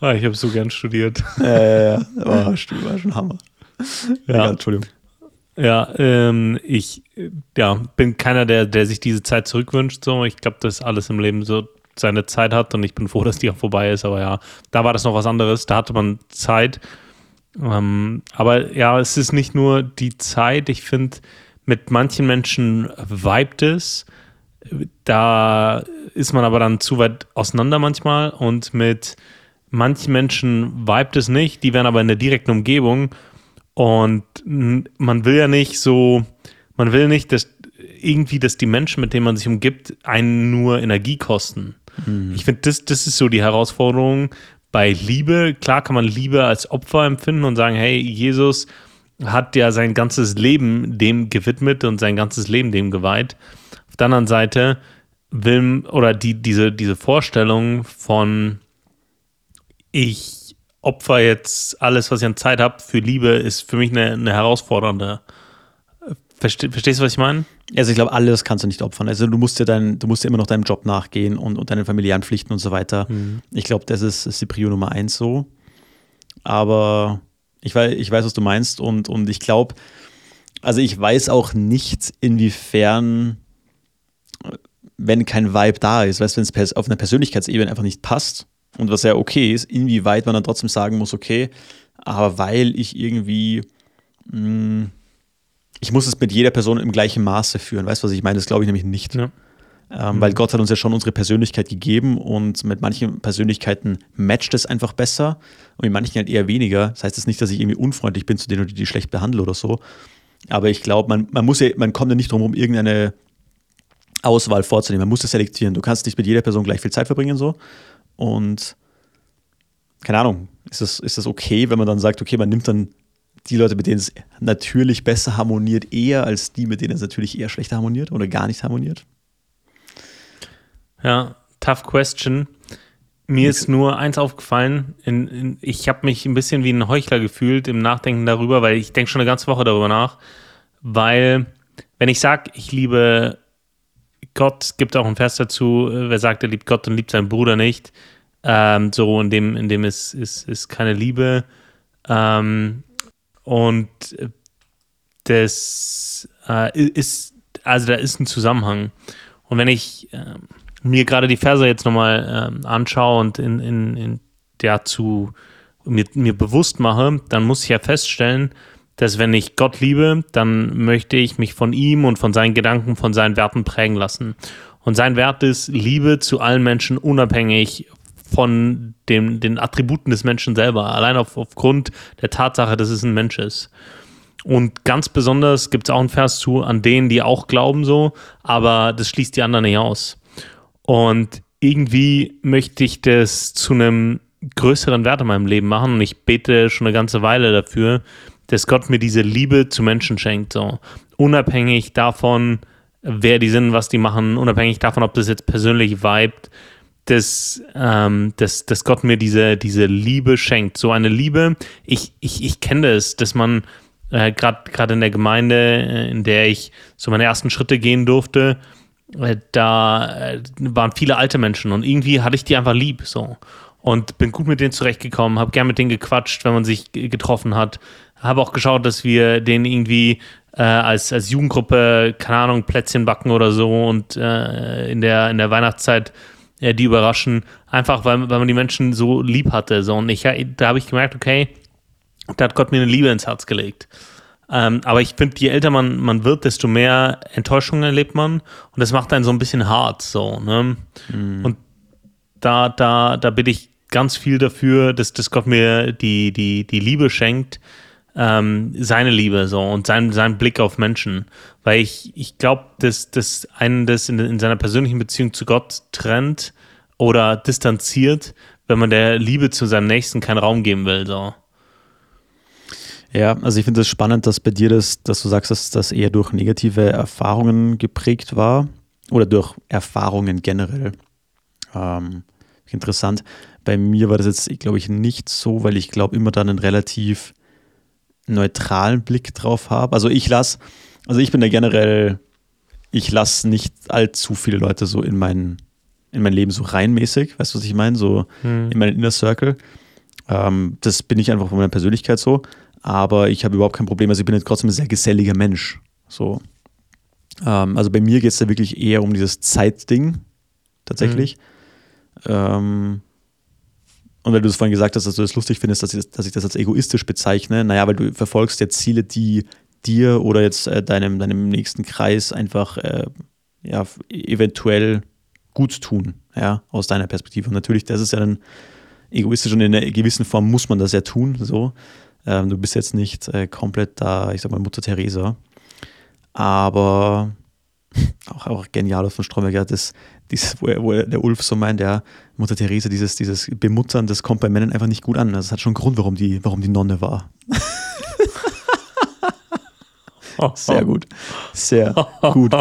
Ah, ich habe so gern studiert. Ja, ja, ja. War, war schon Hammer. Ja, ja Entschuldigung. Ja, ähm, ich ja, bin keiner, der, der sich diese Zeit zurückwünscht. So. Ich glaube, dass alles im Leben so seine Zeit hat und ich bin froh, dass die auch vorbei ist. Aber ja, da war das noch was anderes. Da hatte man Zeit. Ähm, aber ja, es ist nicht nur die Zeit. Ich finde, mit manchen Menschen vibet es. Da ist man aber dann zu weit auseinander manchmal und mit manchen Menschen vibet es nicht, die wären aber in der direkten Umgebung und man will ja nicht so, man will nicht, dass irgendwie, dass die Menschen, mit denen man sich umgibt, einen nur Energie kosten. Mhm. Ich finde, das, das ist so die Herausforderung bei Liebe. Klar kann man Liebe als Opfer empfinden und sagen, hey, Jesus hat ja sein ganzes Leben dem gewidmet und sein ganzes Leben dem geweiht. Auf der anderen Seite will, oder die, diese, diese Vorstellung von, ich opfer jetzt alles, was ich an Zeit habe, für Liebe, ist für mich eine, eine herausfordernde. Verste, verstehst du, was ich meine? Also ich glaube, alles kannst du nicht opfern. Also du musst ja dein, du musst ja immer noch deinem Job nachgehen und, und deinen familiären Pflichten und so weiter. Mhm. Ich glaube, das ist, ist die Prio Nummer eins so. Aber ich weiß, ich weiß, was du meinst und, und ich glaube, also ich weiß auch nicht, inwiefern, wenn kein Vibe da ist, weißt du, wenn es auf einer Persönlichkeitsebene einfach nicht passt, und was ja okay ist, inwieweit man dann trotzdem sagen muss, okay, aber weil ich irgendwie, mh, hm, ich muss es mit jeder Person im gleichen Maße führen. Weißt du, was ich meine? Das glaube ich nämlich nicht. Ja. Ähm, mhm. Weil Gott hat uns ja schon unsere Persönlichkeit gegeben und mit manchen Persönlichkeiten matcht es einfach besser und mit manchen halt eher weniger. Das heißt jetzt nicht, dass ich irgendwie unfreundlich bin zu denen oder die schlecht behandle oder so. Aber ich glaube, man, man muss ja, man kommt ja nicht drum herum, irgendeine Auswahl vorzunehmen. Man muss das selektieren. Du kannst nicht mit jeder Person gleich viel Zeit verbringen so. Und keine Ahnung, ist das, ist das okay, wenn man dann sagt, okay, man nimmt dann die Leute, mit denen es natürlich besser harmoniert, eher als die, mit denen es natürlich eher schlechter harmoniert oder gar nicht harmoniert? Ja, tough question. Mir ist nur eins aufgefallen. In, in, ich habe mich ein bisschen wie ein Heuchler gefühlt im Nachdenken darüber, weil ich denke schon eine ganze Woche darüber nach. Weil, wenn ich sage, ich liebe Gott, gibt auch ein Vers dazu, äh, wer sagt, er liebt Gott und liebt seinen Bruder nicht. Ähm, so, in dem, in dem ist, ist, ist keine Liebe. Ähm, und das äh, ist, also da ist ein Zusammenhang. Und wenn ich äh, mir gerade die Verse jetzt nochmal ähm, anschaue und in, in, in dazu mir, mir bewusst mache, dann muss ich ja feststellen, dass wenn ich Gott liebe, dann möchte ich mich von ihm und von seinen Gedanken, von seinen Werten prägen lassen. Und sein Wert ist Liebe zu allen Menschen, unabhängig von dem, den Attributen des Menschen selber, allein auf, aufgrund der Tatsache, dass es ein Mensch ist. Und ganz besonders gibt es auch einen Vers zu an denen, die auch glauben so, aber das schließt die anderen nicht aus. Und irgendwie möchte ich das zu einem größeren Wert in meinem Leben machen und ich bete schon eine ganze Weile dafür, dass Gott mir diese Liebe zu Menschen schenkt, so unabhängig davon, wer die sind, was die machen, unabhängig davon, ob das jetzt persönlich vibet, dass, ähm, dass, dass Gott mir diese, diese Liebe schenkt. So eine Liebe, ich, ich, ich kenne das, dass man äh, gerade in der Gemeinde, äh, in der ich so meine ersten Schritte gehen durfte, äh, da äh, waren viele alte Menschen und irgendwie hatte ich die einfach lieb so und bin gut mit denen zurechtgekommen, habe gern mit denen gequatscht, wenn man sich getroffen hat, habe auch geschaut, dass wir denen irgendwie äh, als, als Jugendgruppe, keine Ahnung, Plätzchen backen oder so und in, der, in der Weihnachtszeit äh, die überraschen, einfach weil, weil man die Menschen so lieb hatte so und ich, da habe ich gemerkt, okay, da hat Gott mir eine Liebe ins Herz gelegt. Ähm, aber ich finde, je älter man, man wird, desto mehr Enttäuschungen erlebt man. Und das macht einen so ein bisschen hart. So, ne? Mhm. Und da, da, da bitte ich ganz viel dafür, dass, dass Gott mir die, die, die Liebe schenkt, ähm, seine Liebe so und sein, sein Blick auf Menschen. Weil ich, ich glaube, dass, dass einen das in, in seiner persönlichen Beziehung zu Gott trennt oder distanziert, wenn man der Liebe zu seinem Nächsten keinen Raum geben will. So. Ja, also ich finde es das spannend, dass bei dir das, dass du sagst, dass das eher durch negative Erfahrungen geprägt war oder durch Erfahrungen generell. Ähm, interessant. Bei mir war das jetzt, glaube ich, nicht so, weil ich glaube immer dann einen relativ neutralen Blick drauf habe. Also ich lasse, also ich bin da generell, ich lasse nicht allzu viele Leute so in mein, in mein Leben so reinmäßig, weißt du, was ich meine? So hm. in meinen Inner Circle. Ähm, das bin ich einfach von meiner Persönlichkeit so aber ich habe überhaupt kein Problem. Also ich bin jetzt trotzdem ein sehr geselliger Mensch. So. Ähm, also bei mir geht es da wirklich eher um dieses Zeitding, tatsächlich. Mhm. Ähm, und weil du es vorhin gesagt hast, dass du das lustig findest, dass ich, dass ich das als egoistisch bezeichne, naja, weil du verfolgst ja Ziele, die dir oder jetzt äh, deinem, deinem nächsten Kreis einfach äh, ja, eventuell gut tun, ja, aus deiner Perspektive. Und natürlich, das ist ja dann egoistisch und in einer gewissen Form muss man das ja tun, so. Ähm, du bist jetzt nicht äh, komplett da, ich sag mal, Mutter Teresa. Aber auch, auch genial von Stromberg, das, dieses, wo, er, wo der Ulf so meint, ja, Mutter Teresa, dieses, dieses Bemuttern, das kommt bei Männern einfach nicht gut an. Das hat schon einen Grund, warum die, warum die Nonne war. Sehr gut. Sehr gut.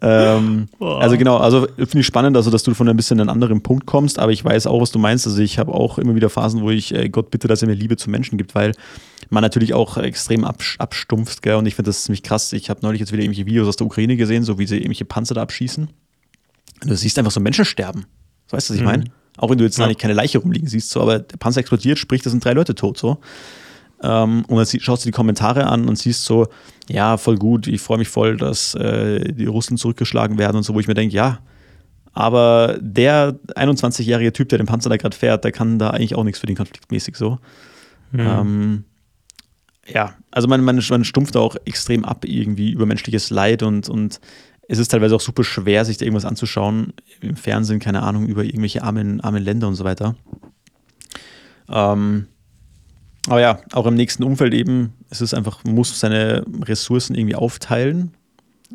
ähm, also genau, also finde ich spannend, also dass du von ein bisschen einen anderen Punkt kommst, aber ich weiß auch, was du meinst. Also ich habe auch immer wieder Phasen, wo ich äh, Gott bitte, dass er mir Liebe zu Menschen gibt, weil man natürlich auch extrem abstumpft, gell? Und ich finde das ziemlich krass. Ich habe neulich jetzt wieder irgendwelche Videos aus der Ukraine gesehen, so wie sie irgendwelche Panzer da abschießen. Du siehst einfach so Menschen sterben. weißt du, was ich mhm. meine? Auch wenn du jetzt ja. nicht keine Leiche rumliegen siehst, so, aber der Panzer explodiert, sprich, da sind drei Leute tot, so. Ähm, und dann schaust du die Kommentare an und siehst so, ja, voll gut, ich freue mich voll, dass äh, die Russen zurückgeschlagen werden und so, wo ich mir denke, ja, aber der 21-jährige Typ, der den Panzer da gerade fährt, der kann da eigentlich auch nichts für den Konflikt mäßig so. Mhm. Ähm, ja, also man, man, man stumpft auch extrem ab irgendwie über menschliches Leid und, und es ist teilweise auch super schwer, sich da irgendwas anzuschauen. Im Fernsehen, keine Ahnung, über irgendwelche armen, armen Länder und so weiter. Ähm, aber ja, auch im nächsten Umfeld eben, es ist einfach, man muss seine Ressourcen irgendwie aufteilen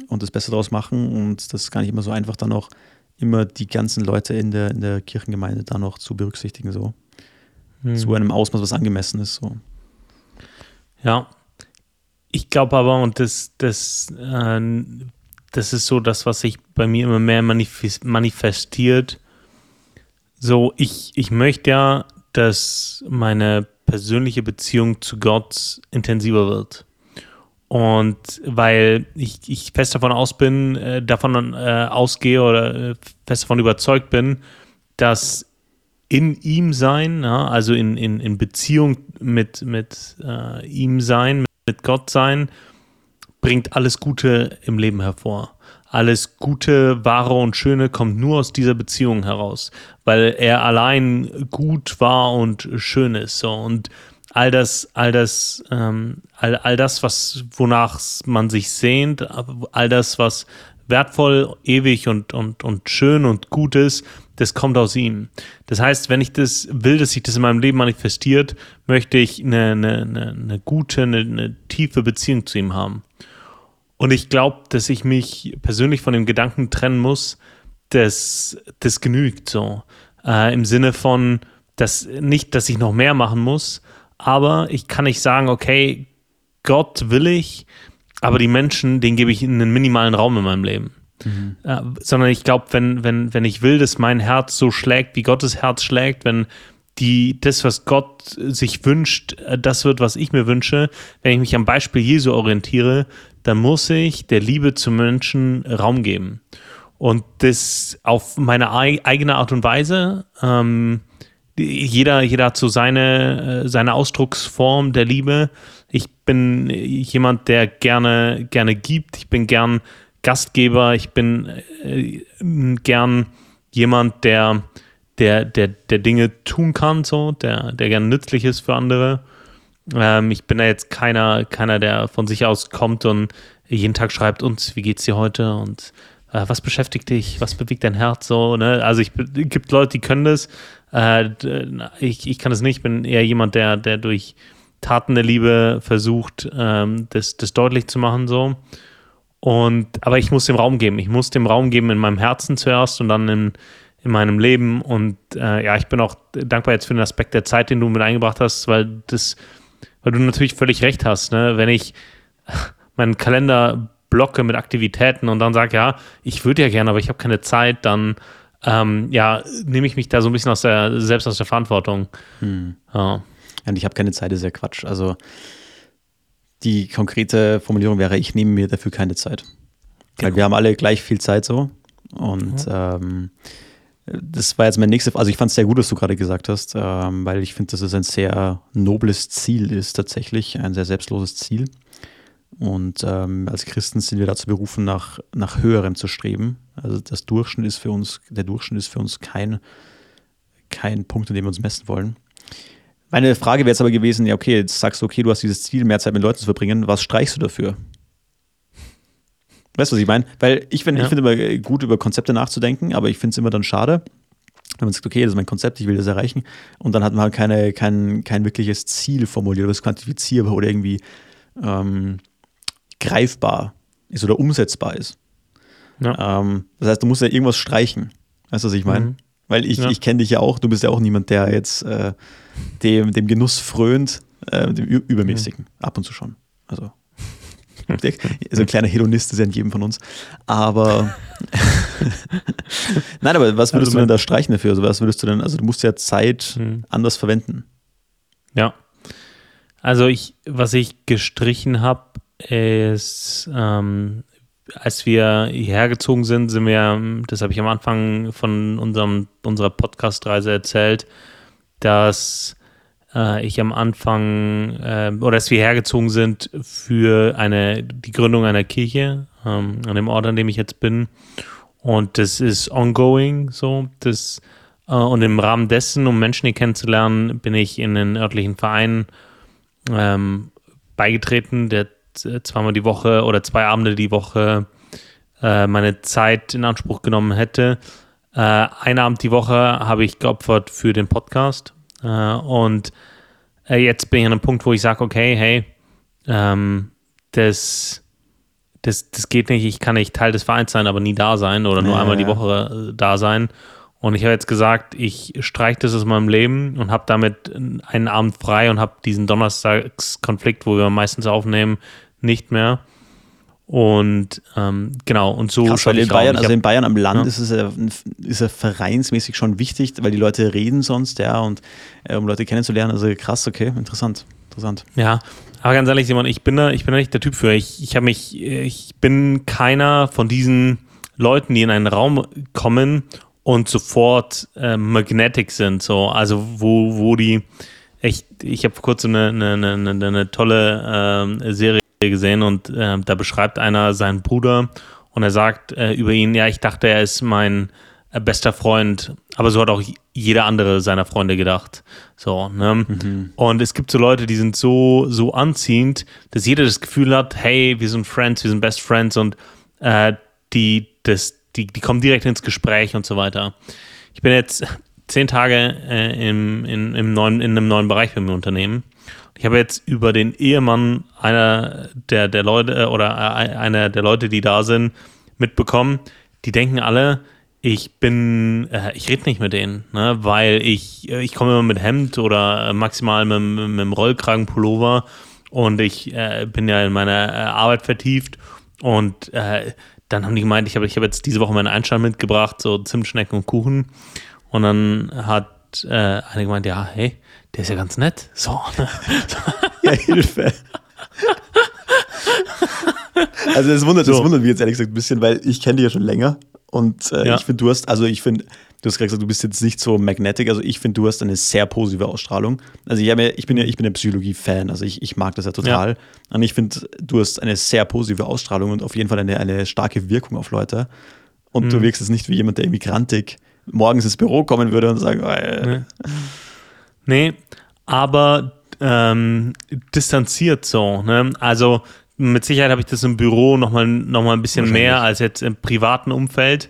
und das Beste daraus machen. Und das ist gar nicht immer so einfach, dann auch immer die ganzen Leute in der, in der Kirchengemeinde da noch zu berücksichtigen, so. Hm. Zu einem Ausmaß, was angemessen ist, so. Ja. Ich glaube aber, und das, das, äh, das ist so das, was sich bei mir immer mehr manifestiert. So, ich, ich möchte ja, dass meine persönliche Beziehung zu Gott intensiver wird. Und weil ich, ich fest davon aus bin, äh, davon äh, ausgehe oder äh, fest davon überzeugt bin, dass in ihm sein, ja, also in, in, in Beziehung mit, mit äh, ihm sein, mit Gott sein, bringt alles Gute im Leben hervor. Alles Gute, Wahre und Schöne kommt nur aus dieser Beziehung heraus, weil er allein gut war und schön ist. So. Und all das, all das, ähm, all, all das, was, wonach man sich sehnt, all das, was wertvoll, ewig und, und, und schön und gut ist, das kommt aus ihm. Das heißt, wenn ich das will, dass sich das in meinem Leben manifestiert, möchte ich eine, eine, eine, eine gute, eine, eine tiefe Beziehung zu ihm haben. Und ich glaube, dass ich mich persönlich von dem Gedanken trennen muss, dass das genügt so. Äh, Im Sinne von, dass nicht, dass ich noch mehr machen muss, aber ich kann nicht sagen, okay, Gott will ich, aber die Menschen, denen gebe ich einen minimalen Raum in meinem Leben. Mhm. Äh, sondern ich glaube, wenn, wenn, wenn ich will, dass mein Herz so schlägt, wie Gottes Herz schlägt, wenn die, das, was Gott sich wünscht, äh, das wird, was ich mir wünsche, wenn ich mich am Beispiel Jesu orientiere, dann muss ich der Liebe zu Menschen Raum geben. Und das auf meine eigene Art und Weise. Ähm, jeder, jeder hat so seine, äh, seine Ausdrucksform der Liebe. Ich bin jemand, der gerne, gerne gibt. Ich bin gern Gastgeber. Ich bin äh, gern jemand, der, der, der, der Dinge tun kann, so, der, der gern nützlich ist für andere. Ähm, ich bin da jetzt keiner, keiner, der von sich aus kommt und jeden Tag schreibt uns, wie geht's dir heute und äh, was beschäftigt dich, was bewegt dein Herz so, ne? Also ich gibt Leute, die können das, äh, ich, ich kann es nicht, ich bin eher jemand, der, der durch Taten der Liebe versucht, ähm, das, das deutlich zu machen, so. Und, aber ich muss dem Raum geben. Ich muss dem Raum geben in meinem Herzen zuerst und dann in, in meinem Leben. Und äh, ja, ich bin auch dankbar jetzt für den Aspekt der Zeit, den du mit eingebracht hast, weil das, weil du natürlich völlig recht hast. Ne? Wenn ich meinen Kalender blocke mit Aktivitäten und dann sage, ja, ich würde ja gerne, aber ich habe keine Zeit, dann ähm, ja, nehme ich mich da so ein bisschen aus der, selbst aus der Verantwortung. Hm. Ja. Und ich habe keine Zeit, ist ja Quatsch. Also die konkrete Formulierung wäre, ich nehme mir dafür keine Zeit. Genau. Weil wir haben alle gleich viel Zeit so. Und mhm. ähm, das war jetzt mein nächstes, also ich fand es sehr gut, was du gerade gesagt hast, ähm, weil ich finde, dass es ein sehr nobles Ziel ist tatsächlich, ein sehr selbstloses Ziel. Und ähm, als Christen sind wir dazu berufen, nach, nach Höherem zu streben. Also das Durchschnitt ist für uns, der Durchschnitt ist für uns kein, kein Punkt, an dem wir uns messen wollen. Meine Frage wäre jetzt aber gewesen, ja, okay, jetzt sagst du, okay, du hast dieses Ziel, mehr Zeit mit Leuten zu verbringen, was streichst du dafür? Weißt du, was ich meine? Weil ich finde ja. find immer gut, über Konzepte nachzudenken, aber ich finde es immer dann schade, wenn man sagt, okay, das ist mein Konzept, ich will das erreichen, und dann hat man halt keine, kein, kein wirkliches Ziel formuliert, was quantifizierbar oder irgendwie ähm, greifbar ist oder umsetzbar ist. Ja. Ähm, das heißt, du musst ja irgendwas streichen. Weißt du, was ich meine? Mhm. Weil ich, ja. ich kenne dich ja auch, du bist ja auch niemand, der jetzt äh, dem, dem Genuss frönt, äh, dem Übermäßigen. Mhm. Ab und zu schon. Also, so ein kleiner Hedonist ist ja in jedem von uns. Aber nein, aber was würdest also, du denn da streichen dafür? Also, was würdest du denn, also du musst ja Zeit mhm. anders verwenden. Ja. Also ich, was ich gestrichen habe, ist, ähm, als wir hierher gezogen sind, sind wir, das habe ich am Anfang von unserem, unserer Podcast-Reise erzählt, dass äh, ich am Anfang äh, oder dass wir hergezogen sind für eine, die Gründung einer Kirche ähm, an dem Ort, an dem ich jetzt bin. Und das ist ongoing so. Das, äh, und im Rahmen dessen, um Menschen hier kennenzulernen, bin ich in einen örtlichen Verein ähm, beigetreten, der zweimal die Woche oder zwei Abende die Woche äh, meine Zeit in Anspruch genommen hätte. Äh, einen Abend die Woche habe ich geopfert für den Podcast. Äh, und äh, jetzt bin ich an einem Punkt, wo ich sage, okay, hey, ähm, das, das, das geht nicht, ich kann nicht Teil des Vereins sein, aber nie da sein oder nur ja, einmal die Woche äh, da sein. Und ich habe jetzt gesagt, ich streiche das aus meinem Leben und habe damit einen Abend frei und habe diesen Donnerstagskonflikt, wo wir meistens aufnehmen, nicht mehr. Und ähm, genau, und so Krass, weil in Bayern, also in Bayern am Land ja. ist es ja, ist ja vereinsmäßig schon wichtig, weil die Leute reden sonst, ja, und äh, um Leute kennenzulernen, also krass, okay, interessant, interessant. Ja, aber ganz ehrlich, Simon, ich bin da, ich bin da nicht der Typ für. Ich, ich habe mich, ich bin keiner von diesen Leuten, die in einen Raum kommen und sofort äh, magnetic sind, so, also wo, wo die, echt, ich habe vor kurzem eine, eine, eine, eine tolle äh, Serie gesehen und äh, da beschreibt einer seinen Bruder und er sagt äh, über ihn, ja, ich dachte, er ist mein äh, bester Freund, aber so hat auch jeder andere seiner Freunde gedacht. So, ne? Mhm. Und es gibt so Leute, die sind so, so anziehend, dass jeder das Gefühl hat, hey, wir sind Friends, wir sind Best Friends und äh, die, das, die, die kommen direkt ins Gespräch und so weiter. Ich bin jetzt zehn Tage äh, im, in, im neuen, in einem neuen Bereich für mein Unternehmen ich habe jetzt über den Ehemann einer der, der Leute äh, oder äh, einer der Leute, die da sind, mitbekommen, die denken alle, ich bin, äh, ich rede nicht mit denen, ne, weil ich, äh, ich komme immer mit Hemd oder maximal mit, mit, einem Rollkragenpullover und ich äh, bin ja in meiner Arbeit vertieft. Und äh, dann haben die gemeint, ich habe ich hab jetzt diese Woche meinen Einstand mitgebracht, so Zimtschnecken und Kuchen. Und dann hat äh, einer gemeint, ja, hey, der ist ja ganz nett. So. Ja, Hilfe. also es wundert, so. das wundert mich jetzt ehrlich gesagt ein bisschen, weil ich kenne dich ja schon länger und äh, ja. ich finde, du hast, also ich finde, du hast gerade gesagt, du bist jetzt nicht so magnetic, also ich finde, du hast eine sehr positive Ausstrahlung. Also ich, ja, ich bin ja, ich bin ja Psychologie-Fan, also ich, ich mag das ja total. Ja. Und ich finde, du hast eine sehr positive Ausstrahlung und auf jeden Fall eine, eine starke Wirkung auf Leute. Und mhm. du wirkst jetzt nicht wie jemand, der immigrantig morgens ins Büro kommen würde und sagen, oh, äh, nee. Nee, aber ähm, distanziert so. Ne? Also mit Sicherheit habe ich das im Büro nochmal noch mal ein bisschen mehr als jetzt im privaten Umfeld.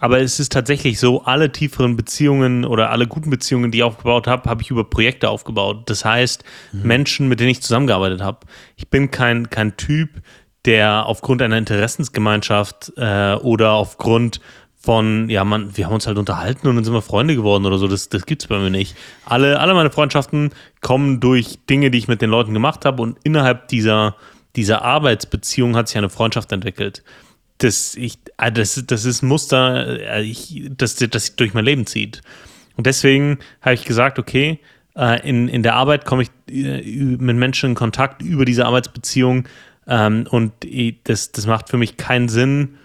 Aber es ist tatsächlich so, alle tieferen Beziehungen oder alle guten Beziehungen, die ich aufgebaut habe, habe ich über Projekte aufgebaut. Das heißt, mhm. Menschen, mit denen ich zusammengearbeitet habe. Ich bin kein, kein Typ, der aufgrund einer Interessensgemeinschaft äh, oder aufgrund von, ja, man, wir haben uns halt unterhalten und dann sind wir Freunde geworden oder so. Das, das es bei mir nicht. Alle, alle meine Freundschaften kommen durch Dinge, die ich mit den Leuten gemacht habe und innerhalb dieser, dieser Arbeitsbeziehung hat sich eine Freundschaft entwickelt. Das, ich, äh, das, das ist Muster, äh, ich, das, das sich durch mein Leben zieht. Und deswegen habe ich gesagt, okay, äh, in, in der Arbeit komme ich mit Menschen in Kontakt über diese Arbeitsbeziehung ähm, und das, das macht für mich keinen Sinn,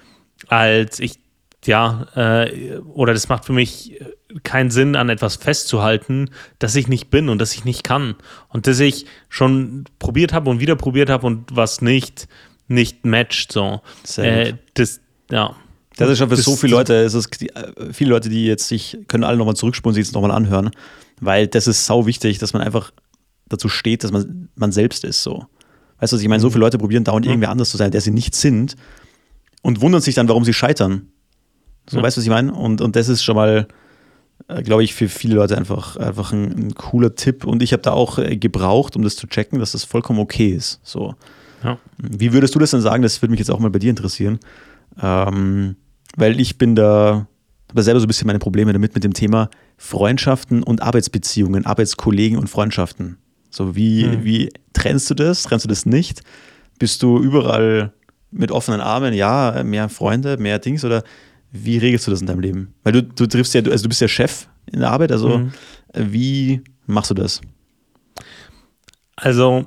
als ich ja, äh, oder das macht für mich keinen Sinn, an etwas festzuhalten, das ich nicht bin und das ich nicht kann. Und das ich schon probiert habe und wieder probiert habe und was nicht, nicht matcht. So. Äh, das, ja. Das ist schon für das, so viele Leute, es ist die, äh, viele Leute, die jetzt sich, können alle nochmal zurückspulen, sich jetzt nochmal anhören, weil das ist sau wichtig, dass man einfach dazu steht, dass man man selbst ist. So. Weißt du, ich meine, so mhm. viele Leute probieren dauernd mhm. irgendwie anders zu sein, der sie nicht sind und wundern sich dann, warum sie scheitern. So, ja. weißt du, was ich meine? Und, und das ist schon mal, äh, glaube ich, für viele Leute einfach, einfach ein, ein cooler Tipp. Und ich habe da auch äh, gebraucht, um das zu checken, dass das vollkommen okay ist. So. Ja. Wie würdest du das denn sagen? Das würde mich jetzt auch mal bei dir interessieren. Ähm, weil ich bin da, habe selber so ein bisschen meine Probleme damit, mit dem Thema Freundschaften und Arbeitsbeziehungen, Arbeitskollegen und Freundschaften. So, wie, mhm. wie trennst du das? Trennst du das nicht? Bist du überall mit offenen Armen, ja, mehr Freunde, mehr Dings oder wie regelst du das in deinem Leben? Weil du, du triffst ja, also du bist ja Chef in der Arbeit, also mhm. wie machst du das? Also,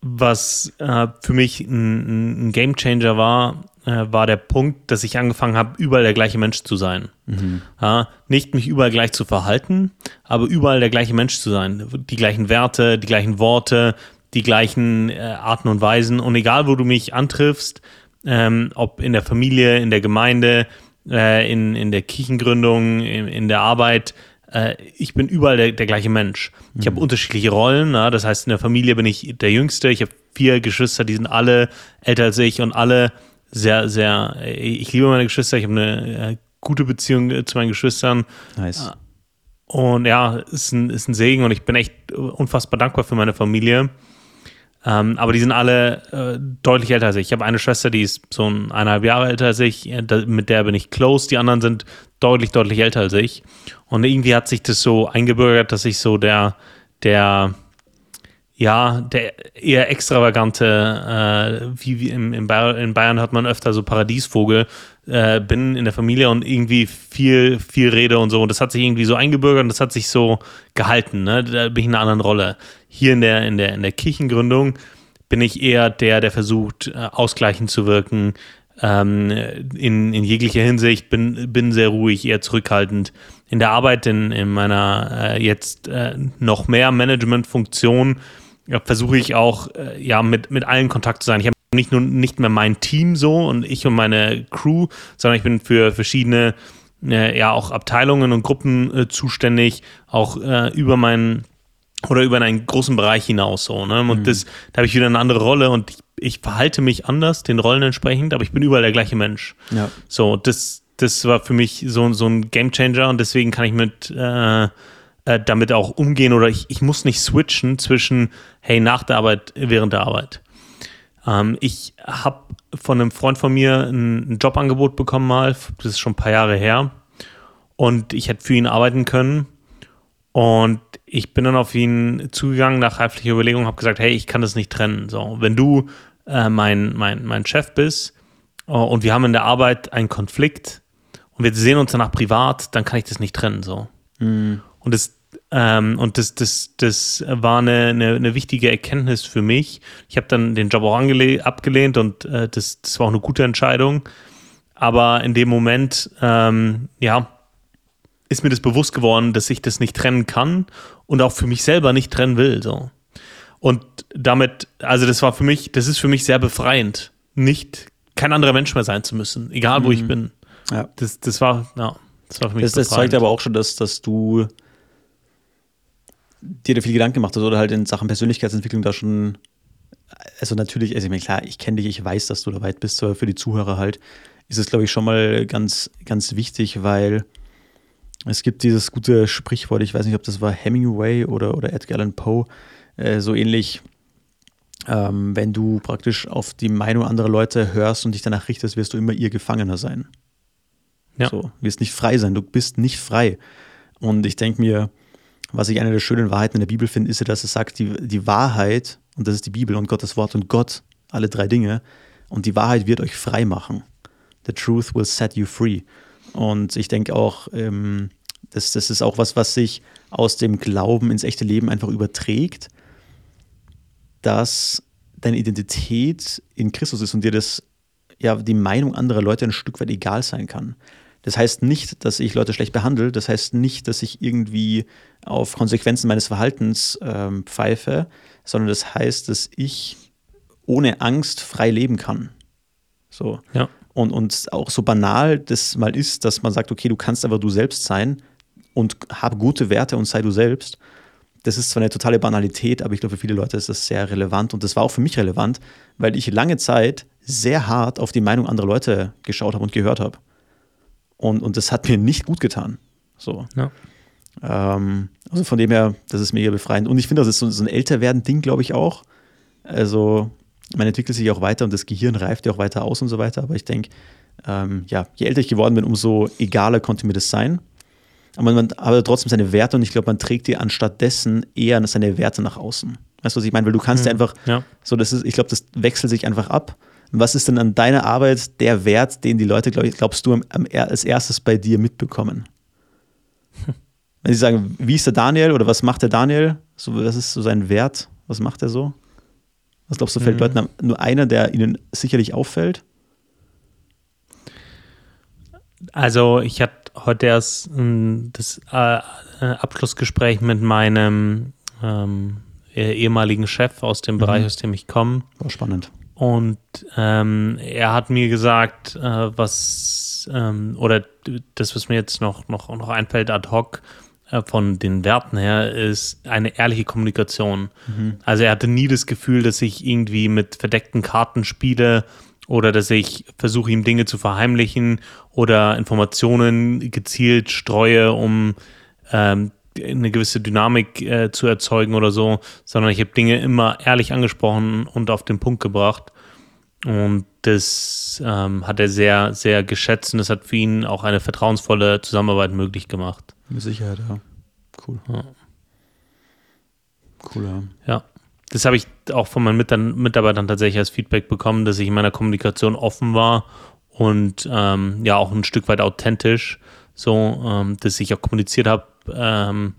was äh, für mich ein, ein Game Changer war, äh, war der Punkt, dass ich angefangen habe, überall der gleiche Mensch zu sein. Mhm. Ja, nicht mich überall gleich zu verhalten, aber überall der gleiche Mensch zu sein. Die gleichen Werte, die gleichen Worte, die gleichen äh, Arten und Weisen. Und egal, wo du mich antriffst, ähm, ob in der Familie, in der Gemeinde, äh, in, in der Kirchengründung, in, in der Arbeit. Äh, ich bin überall der, der gleiche Mensch. Ich habe mhm. unterschiedliche Rollen. Na? Das heißt, in der Familie bin ich der Jüngste. Ich habe vier Geschwister, die sind alle älter als ich und alle sehr, sehr, ich liebe meine Geschwister, ich habe eine äh, gute Beziehung äh, zu meinen Geschwistern. Nice. Äh, und ja, ist ein, ist ein Segen und ich bin echt unfassbar dankbar für meine Familie. Ähm, aber die sind alle äh, deutlich älter als ich. Ich habe eine Schwester, die ist so ein, eineinhalb Jahre älter als ich. mit der bin ich close. Die anderen sind deutlich, deutlich älter als ich. Und irgendwie hat sich das so eingebürgert, dass ich so der, der, ja, der eher extravagante, äh, wie, wie im, im Bayern, in Bayern hat man öfter so Paradiesvogel, äh, bin in der Familie und irgendwie viel, viel Rede und so. Und das hat sich irgendwie so eingebürgert und das hat sich so gehalten. Ne? Da bin ich in einer anderen Rolle. Hier in der, in der, in der Kirchengründung bin ich eher der, der versucht, äh, ausgleichend zu wirken, ähm, in, in jeglicher Hinsicht, bin, bin sehr ruhig, eher zurückhaltend. In der Arbeit, in, in meiner äh, jetzt äh, noch mehr Managementfunktion, ja, versuche ich auch äh, ja mit, mit allen Kontakt zu sein. Ich habe nicht nur nicht mehr mein Team so und ich und meine Crew, sondern ich bin für verschiedene äh, ja auch Abteilungen und Gruppen äh, zuständig, auch äh, über meinen oder über einen großen Bereich hinaus so. Ne? Und mhm. das, da habe ich wieder eine andere Rolle und ich, ich, verhalte mich anders, den Rollen entsprechend, aber ich bin überall der gleiche Mensch. Ja. So, das, das war für mich so, so ein Gamechanger und deswegen kann ich mit äh, damit auch umgehen oder ich, ich muss nicht switchen zwischen, hey, nach der Arbeit, während der Arbeit. Ähm, ich habe von einem Freund von mir ein, ein, Jobangebot bekommen mal, das ist schon ein paar Jahre her und ich hätte für ihn arbeiten können und ich bin dann auf ihn zugegangen nach reiflicher Überlegung, habe gesagt, hey, ich kann das nicht trennen. So, wenn du äh, mein, mein, mein Chef bist uh, und wir haben in der Arbeit einen Konflikt und wir sehen uns danach privat, dann kann ich das nicht trennen. So. Mhm. Und das, ähm, und das, das, das war eine, eine, eine, wichtige Erkenntnis für mich. Ich habe dann den Job auch abgelehnt und äh, das, das war auch eine gute Entscheidung. Aber in dem Moment, ähm, ja, ist mir das bewusst geworden, dass ich das nicht trennen kann und auch für mich selber nicht trennen will. So. Und damit, also das war für mich, das ist für mich sehr befreiend, nicht kein anderer Mensch mehr sein zu müssen, egal wo mhm. ich bin. Ja. Das, das war, ja, das war für mich Das, das zeigt aber auch schon, dass, dass du dir da viel Gedanken gemacht hast oder halt in Sachen Persönlichkeitsentwicklung da schon, also natürlich, also ich meine, klar, ich kenne dich, ich weiß, dass du da weit bist, aber für die Zuhörer halt ist es, glaube ich, schon mal ganz, ganz wichtig, weil es gibt dieses gute Sprichwort, ich weiß nicht, ob das war Hemingway oder, oder Edgar Allan Poe, äh, so ähnlich, ähm, wenn du praktisch auf die Meinung anderer Leute hörst und dich danach richtest, wirst du immer ihr Gefangener sein. Ja. So, wirst nicht frei sein, du bist nicht frei. Und ich denke mir, was ich eine der schönen Wahrheiten in der Bibel finde, ist ja, dass es sagt, die, die Wahrheit, und das ist die Bibel und Gottes Wort und Gott, alle drei Dinge, und die Wahrheit wird euch frei machen. The truth will set you free. Und ich denke auch, ähm, das, das ist auch was, was sich aus dem Glauben ins echte Leben einfach überträgt, dass deine Identität in Christus ist und dir das, ja, die Meinung anderer Leute ein Stück weit egal sein kann. Das heißt nicht, dass ich Leute schlecht behandle. Das heißt nicht, dass ich irgendwie auf Konsequenzen meines Verhaltens ähm, pfeife, sondern das heißt, dass ich ohne Angst frei leben kann. So. Ja. Und, und auch so banal das mal ist, dass man sagt, okay, du kannst einfach du selbst sein und hab gute Werte und sei du selbst. Das ist zwar eine totale Banalität, aber ich glaube, für viele Leute ist das sehr relevant. Und das war auch für mich relevant, weil ich lange Zeit sehr hart auf die Meinung anderer Leute geschaut habe und gehört habe. Und, und das hat mir nicht gut getan. So. Ja. Ähm, also von dem her, das ist mega befreiend. Und ich finde, das ist so, so ein Älterwerden-Ding, glaube ich, auch. Also, man entwickelt sich auch weiter und das Gehirn reift ja auch weiter aus und so weiter. Aber ich denke, ähm, ja, je älter ich geworden bin, umso egaler konnte mir das sein. Aber man hat trotzdem seine Werte und ich glaube, man trägt die anstatt dessen eher seine Werte nach außen. Weißt du, was ich meine? Weil du kannst mhm. ja einfach, ja. so, das ist, ich glaube, das wechselt sich einfach ab. Was ist denn an deiner Arbeit der Wert, den die Leute, glaub ich, glaubst du, am, am, als erstes bei dir mitbekommen? Wenn sie sagen, wie ist der Daniel oder was macht der Daniel? So, was ist so sein Wert? Was macht er so? Was glaubst du, fällt mhm. Leuten nur einer, der ihnen sicherlich auffällt? Also, ich hatte heute erst ähm, das äh, äh, Abschlussgespräch mit meinem ähm, ehemaligen Chef aus dem mhm. Bereich, aus dem ich komme. War spannend. Und ähm, er hat mir gesagt, äh, was, ähm, oder das, was mir jetzt noch, noch, noch einfällt ad hoc äh, von den Werten her, ist eine ehrliche Kommunikation. Mhm. Also er hatte nie das Gefühl, dass ich irgendwie mit verdeckten Karten spiele oder dass ich versuche, ihm Dinge zu verheimlichen oder Informationen gezielt streue, um ähm, eine gewisse Dynamik äh, zu erzeugen oder so, sondern ich habe Dinge immer ehrlich angesprochen und auf den Punkt gebracht. Und das ähm, hat er sehr, sehr geschätzt und das hat für ihn auch eine vertrauensvolle Zusammenarbeit möglich gemacht. Mit Sicherheit, ja. Cool. Ja. Cool, ja. Ja. Das habe ich auch von meinen Mitarbeitern tatsächlich als Feedback bekommen, dass ich in meiner Kommunikation offen war und ähm, ja auch ein Stück weit authentisch, so, ähm, dass ich auch kommuniziert habe. Ähm,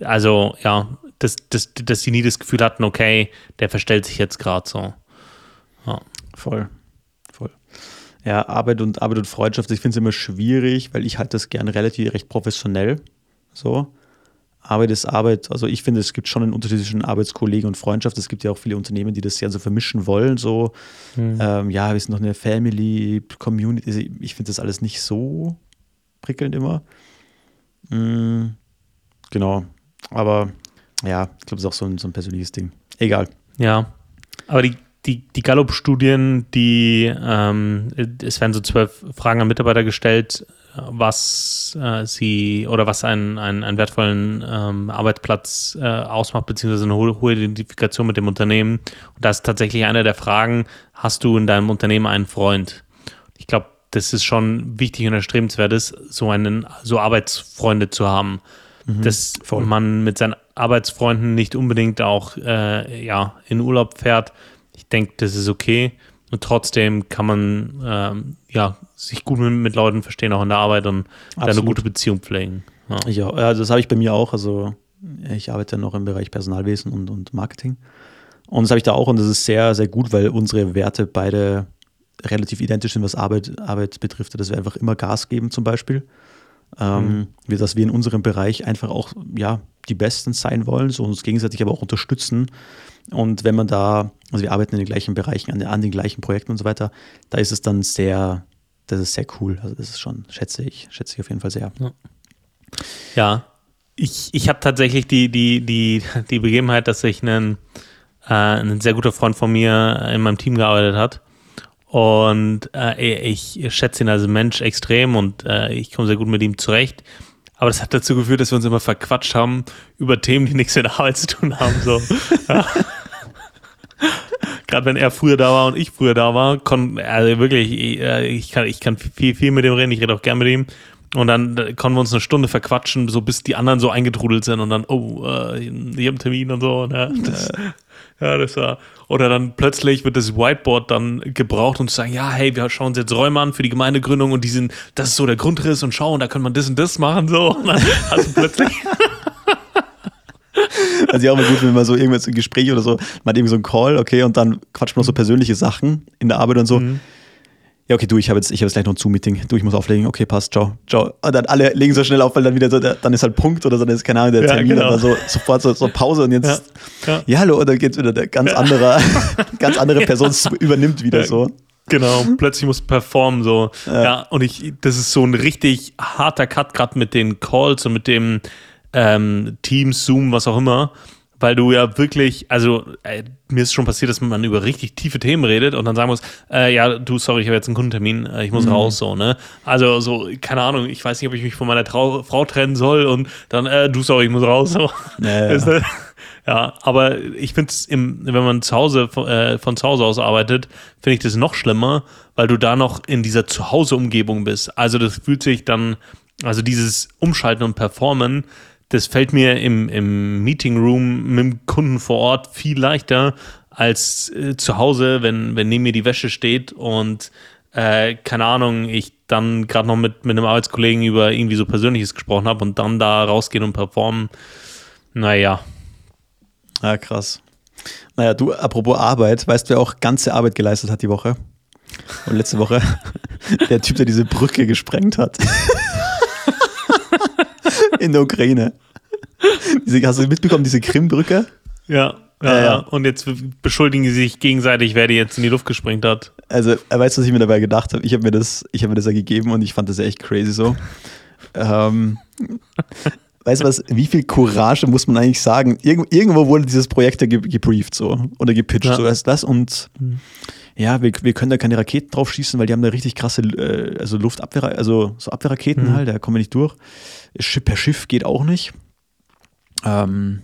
also ja, dass, dass, dass sie nie das Gefühl hatten, okay, der verstellt sich jetzt gerade so. Ja. Voll. Voll. Ja, Arbeit und Arbeit und Freundschaft, ich finde es immer schwierig, weil ich halte das gerne relativ recht professionell. So. Arbeit ist Arbeit. Also ich finde, es gibt schon einen Unterschied zwischen Arbeitskollegen und Freundschaft. Es gibt ja auch viele Unternehmen, die das ja so vermischen wollen. So, mhm. ähm, ja, wir sind noch eine Family, Community. Ich finde das alles nicht so prickelnd immer. Mhm, genau. Aber ja, ich glaube, es ist auch so ein, so ein persönliches Ding. Egal. Ja. Aber die, die, die Gallup-Studien, die, ähm, es werden so zwölf Fragen an Mitarbeiter gestellt, was äh, sie oder was einen, einen, einen wertvollen ähm, Arbeitsplatz äh, ausmacht, beziehungsweise eine hohe, hohe Identifikation mit dem Unternehmen. Und das ist tatsächlich eine der Fragen, hast du in deinem Unternehmen einen Freund? Ich glaube, das ist schon wichtig und erstrebenswert ist, so einen, so Arbeitsfreunde zu haben. Mhm, dass voll. man mit seinen Arbeitsfreunden nicht unbedingt auch äh, ja, in Urlaub fährt. Ich denke, das ist okay. Und trotzdem kann man ähm, ja, sich gut mit, mit, Leuten verstehen, auch in der Arbeit und da eine gute Beziehung pflegen. Ja, ja also das habe ich bei mir auch. Also ich arbeite noch im Bereich Personalwesen und, und Marketing. Und das habe ich da auch und das ist sehr, sehr gut, weil unsere Werte beide relativ identisch sind, was Arbeit, Arbeit betrifft. Dass wir einfach immer Gas geben zum Beispiel. Ähm, mhm. Dass wir in unserem Bereich einfach auch ja, die Besten sein wollen, so uns gegenseitig aber auch unterstützen. Und wenn man da, also wir arbeiten in den gleichen Bereichen, an, an den gleichen Projekten und so weiter, da ist es dann sehr, das ist sehr cool. Also das ist schon, schätze ich, schätze ich auf jeden Fall sehr. Ja, ja. ich, ich habe tatsächlich die, die, die, die Begebenheit, dass sich ein, äh, ein sehr guter Freund von mir in meinem Team gearbeitet hat. Und äh, ich schätze ihn als Mensch extrem und äh, ich komme sehr gut mit ihm zurecht. Aber das hat dazu geführt, dass wir uns immer verquatscht haben über Themen, die nichts mit der Arbeit zu tun haben. So. Ja. Gerade wenn er früher da war und ich früher da war, kon, also wirklich, ich, äh, ich, kann, ich kann viel, viel mit ihm reden, ich rede auch gern mit ihm. Und dann äh, konnten wir uns eine Stunde verquatschen, so bis die anderen so eingetrudelt sind und dann, oh, äh, ich habe einen Termin und so. Ne? Das, ja, das war. Oder dann plötzlich wird das Whiteboard dann gebraucht, um zu sagen, ja, hey, wir schauen uns jetzt Räume an für die Gemeindegründung und die sind, das ist so der Grundriss und schauen, da kann man das und das machen, so. Und dann hast du plötzlich. Also ja auch mal gut, wenn man so irgendwas im Gespräch oder so, man hat irgendwie so einen Call, okay, und dann quatscht man noch so persönliche Sachen in der Arbeit und so. Mhm ja, okay, du, ich habe jetzt, hab jetzt gleich noch ein Zoom-Meeting. Du, ich muss auflegen. Okay, passt, ciao, ciao. Und dann alle legen so schnell auf, weil dann wieder so, der, dann ist halt Punkt oder so, dann ist keine Ahnung, der Termin, ja, genau. aber so sofort so, so, Pause und jetzt, ja, ja. ja hallo, und dann geht wieder der ganz andere, ganz andere Person übernimmt wieder so. Genau, plötzlich muss performen so. Ja. ja, und ich, das ist so ein richtig harter Cut gerade mit den Calls und mit dem ähm, Teams, Zoom, was auch immer weil du ja wirklich, also äh, mir ist schon passiert, dass man über richtig tiefe Themen redet und dann sagen muss, äh, ja, du, sorry, ich habe jetzt einen Kundentermin, äh, ich muss mhm. raus, so, ne? Also so, keine Ahnung, ich weiß nicht, ob ich mich von meiner Trau Frau trennen soll und dann, äh, du, sorry, ich muss raus, so. Ja, ja. Äh, ja aber ich finde es, wenn man zu Hause, äh, von zu Hause aus arbeitet, finde ich das noch schlimmer, weil du da noch in dieser Zuhause-Umgebung bist. Also das fühlt sich dann, also dieses Umschalten und Performen, das fällt mir im, im Meeting Room mit dem Kunden vor Ort viel leichter als äh, zu Hause, wenn, wenn neben mir die Wäsche steht und äh, keine Ahnung, ich dann gerade noch mit, mit einem Arbeitskollegen über irgendwie so Persönliches gesprochen habe und dann da rausgehen und performen. Naja. Ja, krass. Naja, du, apropos Arbeit, weißt du, wer auch ganze Arbeit geleistet hat die Woche? Und letzte Woche der Typ, der diese Brücke gesprengt hat. In der Ukraine. Diese, hast du mitbekommen, diese Krimbrücke? Ja. Ja, ja, Und jetzt beschuldigen sie sich gegenseitig, wer die jetzt in die Luft gesprengt hat. Also, er weiß, was ich mir dabei gedacht habe. Ich habe mir das, ich habe mir das ja gegeben und ich fand das echt crazy so. ähm, weißt du was, wie viel Courage muss man eigentlich sagen? Irgend, irgendwo wurde dieses Projekt ja gebrieft so oder gepitcht, ja. so heißt das. Und ja, wir, wir können da keine Raketen drauf schießen, weil die haben da richtig krasse äh, also Luftabwehr, also so Abwehrraketen Mhm. halt, da kommen wir nicht durch. Schiff, per Schiff geht auch nicht. Ähm,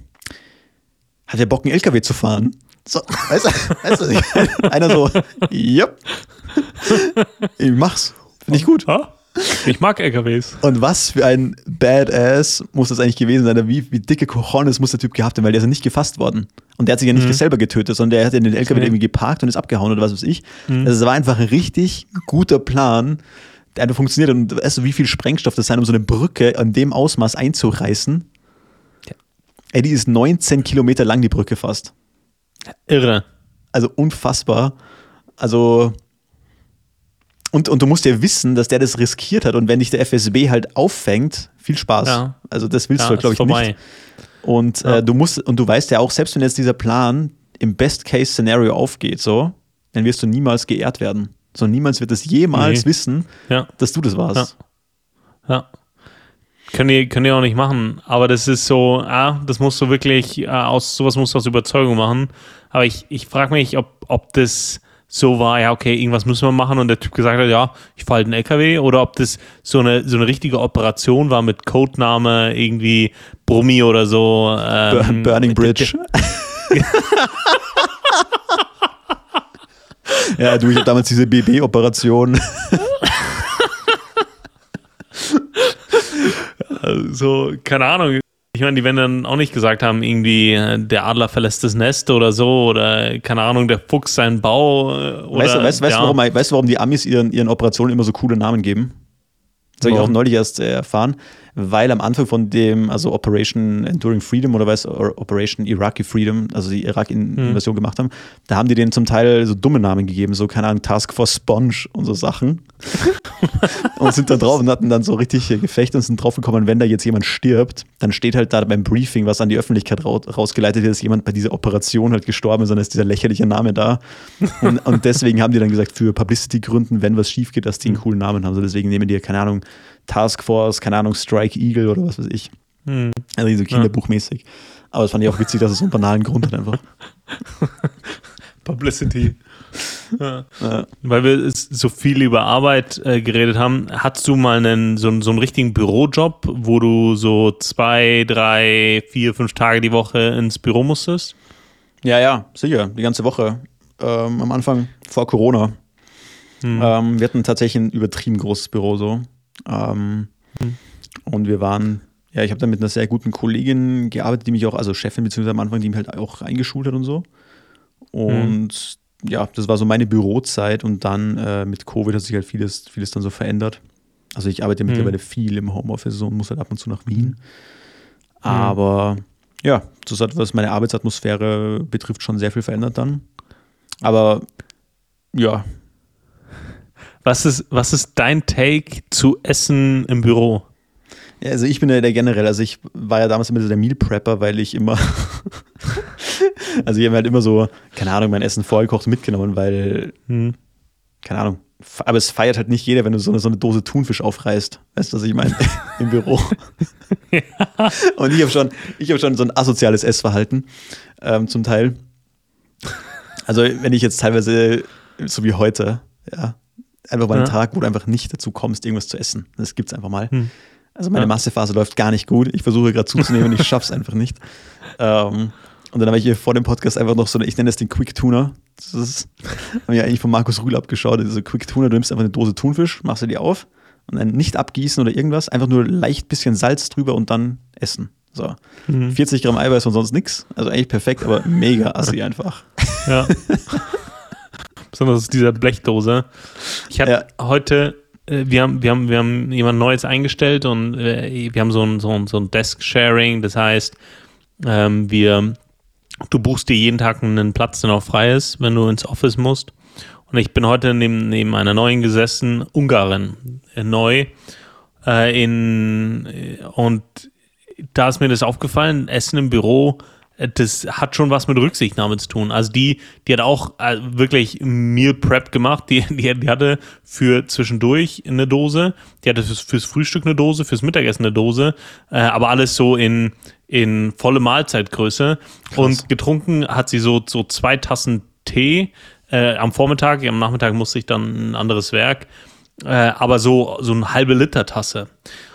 hat der Bock, einen LKW zu fahren? So, weißt du, weißt du, einer so, yep, ich mach's, finde ich gut. Ja? Ich mag LKWs. Und was für ein Badass muss das eigentlich gewesen sein? Wie, wie dicke Cojones muss der Typ gehabt haben, weil der ist ja nicht gefasst worden. Und der hat sich ja nicht Mhm. selber getötet, sondern der hat in den LKW Nee. irgendwie geparkt und ist abgehauen oder was weiß ich. Mhm. Also es war einfach ein richtig guter Plan, der einfach funktioniert. Und weißt du, wie viel Sprengstoff das sein, um so eine Brücke in dem Ausmaß einzureißen? Ja. Ey, die ist 19 Kilometer lang, die Brücke fast. Irre. Also unfassbar. Also. Und, und du musst ja wissen, dass der das riskiert hat. Und wenn dich der FSB halt auffängt, viel Spaß. Ja. Also das willst Ja, du, glaube ist ich, vorbei. nicht. Und Ja. äh, du musst, und du weißt ja auch, selbst wenn jetzt dieser Plan im Best-Case-Szenario aufgeht, so, dann wirst du niemals geehrt werden. So niemals wird es jemals Nee. wissen, Ja. dass du das warst. Ja. Können die, können die auch nicht machen. Aber das ist so, ah, das musst du wirklich, äh, aus sowas musst du aus Überzeugung machen. Aber ich, ich frage mich, ob, ob das so war, ja, okay, irgendwas müssen wir machen und der Typ gesagt hat, ja, ich fahre halt einen LKW oder ob das so eine, so eine richtige Operation war mit Codename, irgendwie Brummi oder so. Ähm, Burning Bridge. ja, du, ich habe damals diese BB-Operation. so, keine Ahnung. Ich meine, die werden dann auch nicht gesagt haben, irgendwie der Adler verlässt das Nest oder so oder keine Ahnung, der Fuchs seinen Bau. äh, Oder, Weißt du, weißt, weißt, ja. warum, weißt warum die Amis ihren, ihren Operationen immer so coole Namen geben? Das habe ich auch neulich erst erfahren, weil am Anfang von dem, also Operation Enduring Freedom oder was, Operation Iraqi Freedom, also die Irak-Invasion gemacht haben, da haben die denen zum Teil so dumme Namen gegeben, so, keine Ahnung, Task Force Sponge und so Sachen. und sind da drauf und hatten dann so richtig Gefechte und sind draufgekommen, wenn da jetzt jemand stirbt, dann steht halt da beim Briefing, was an die Öffentlichkeit rau rausgeleitet wird, dass jemand bei dieser Operation halt gestorben ist, dann ist dieser lächerliche Name da. Und, und deswegen haben die dann gesagt, für Publicity-Gründen, wenn was schief geht, dass die einen coolen Namen haben. So deswegen nehmen die, keine Ahnung, Task Force, keine Ahnung, Strike Eagle oder was weiß ich. Hm. Also so kinderbuchmäßig. Aber es fand ich auch witzig, dass es so einen banalen Grund hat einfach. Publicity. ja. Ja. Weil wir so viel über Arbeit äh, geredet haben, hattest du mal einen, so, einen- so einen richtigen Bürojob, wo du so zwei, drei, vier, fünf Tage die Woche ins Büro musstest? Ja, ja, sicher, die ganze Woche. Ähm, am Anfang vor Corona. Hm. Ähm, wir hatten tatsächlich ein übertrieben großes Büro so. Ähm, Hm. Und wir waren, ja, ich habe da mit einer sehr guten Kollegin gearbeitet, die mich auch, also Chefin beziehungsweise am Anfang, die mich halt auch eingeschult hat und so. Und ja, das war so meine Bürozeit und dann äh, mit Covid hat sich halt vieles, vieles dann so verändert. Also ich arbeite Hm. mittlerweile viel im Homeoffice und muss halt ab und zu nach Wien. Aber ja, das hat, was meine Arbeitsatmosphäre betrifft, schon sehr viel verändert dann. Aber ja, Was ist, was ist dein Take zu Essen im Büro? Ja, also ich bin ja der generell, also ich war ja damals immer so der Meal Prepper, weil ich immer, also ich habe halt immer so, keine Ahnung, mein Essen vorgekocht mitgenommen, weil, Hm. keine Ahnung, aber es feiert halt nicht jeder, wenn du so eine, so eine Dose Thunfisch aufreißt. Weißt du, was ich meine? Im Büro. Und ich habe schon, ich habe schon so ein asoziales Essverhalten ähm, zum Teil. Also wenn ich jetzt teilweise, so wie heute, ja, einfach mal einen Ja. Tag, wo du einfach nicht dazu kommst, irgendwas zu essen. Das gibt's einfach mal. Hm. Also meine Ja. Massephase läuft gar nicht gut. Ich versuche gerade zuzunehmen und ich schaff's einfach nicht. Ähm, und dann habe ich hier vor dem Podcast einfach noch so eine, ich nenne das den Quick Tuner. Das ist, habe ich eigentlich von Markus Rühl abgeschaut. Diese Quick Tuner, du nimmst einfach eine Dose Thunfisch, machst du die auf und dann nicht abgießen oder irgendwas, einfach nur leicht bisschen Salz drüber und dann essen. So. Mhm. 40 Gramm Eiweiß und sonst nichts. Also eigentlich perfekt, aber mega assi einfach. Ja. Besonders aus dieser Blechdose. Ich hatte Ja. heute, äh, wir, haben, wir, haben, wir haben jemand Neues eingestellt und äh, wir haben so ein, so ein, so ein Desk-Sharing. Das heißt, ähm, wir, du buchst dir jeden Tag einen Platz, der noch frei ist, wenn du ins Office musst. Und ich bin heute neben, neben einer neuen gesessen, Ungarin, äh, neu. Äh, in, äh, und da ist mir das aufgefallen, Essen im Büro, das hat schon was mit Rücksichtnahme zu tun. Also die, die hat auch äh, wirklich Meal Prep gemacht. Die, die, die hatte für zwischendurch eine Dose, die hatte fürs, fürs Frühstück eine Dose, fürs Mittagessen eine Dose, äh, aber alles so in, in volle Mahlzeitgröße. Und getrunken hat sie so, so zwei Tassen Tee Äh, am Vormittag, am Nachmittag musste ich dann ein anderes Werk. Äh, aber so, so eine halbe Liter Tasse.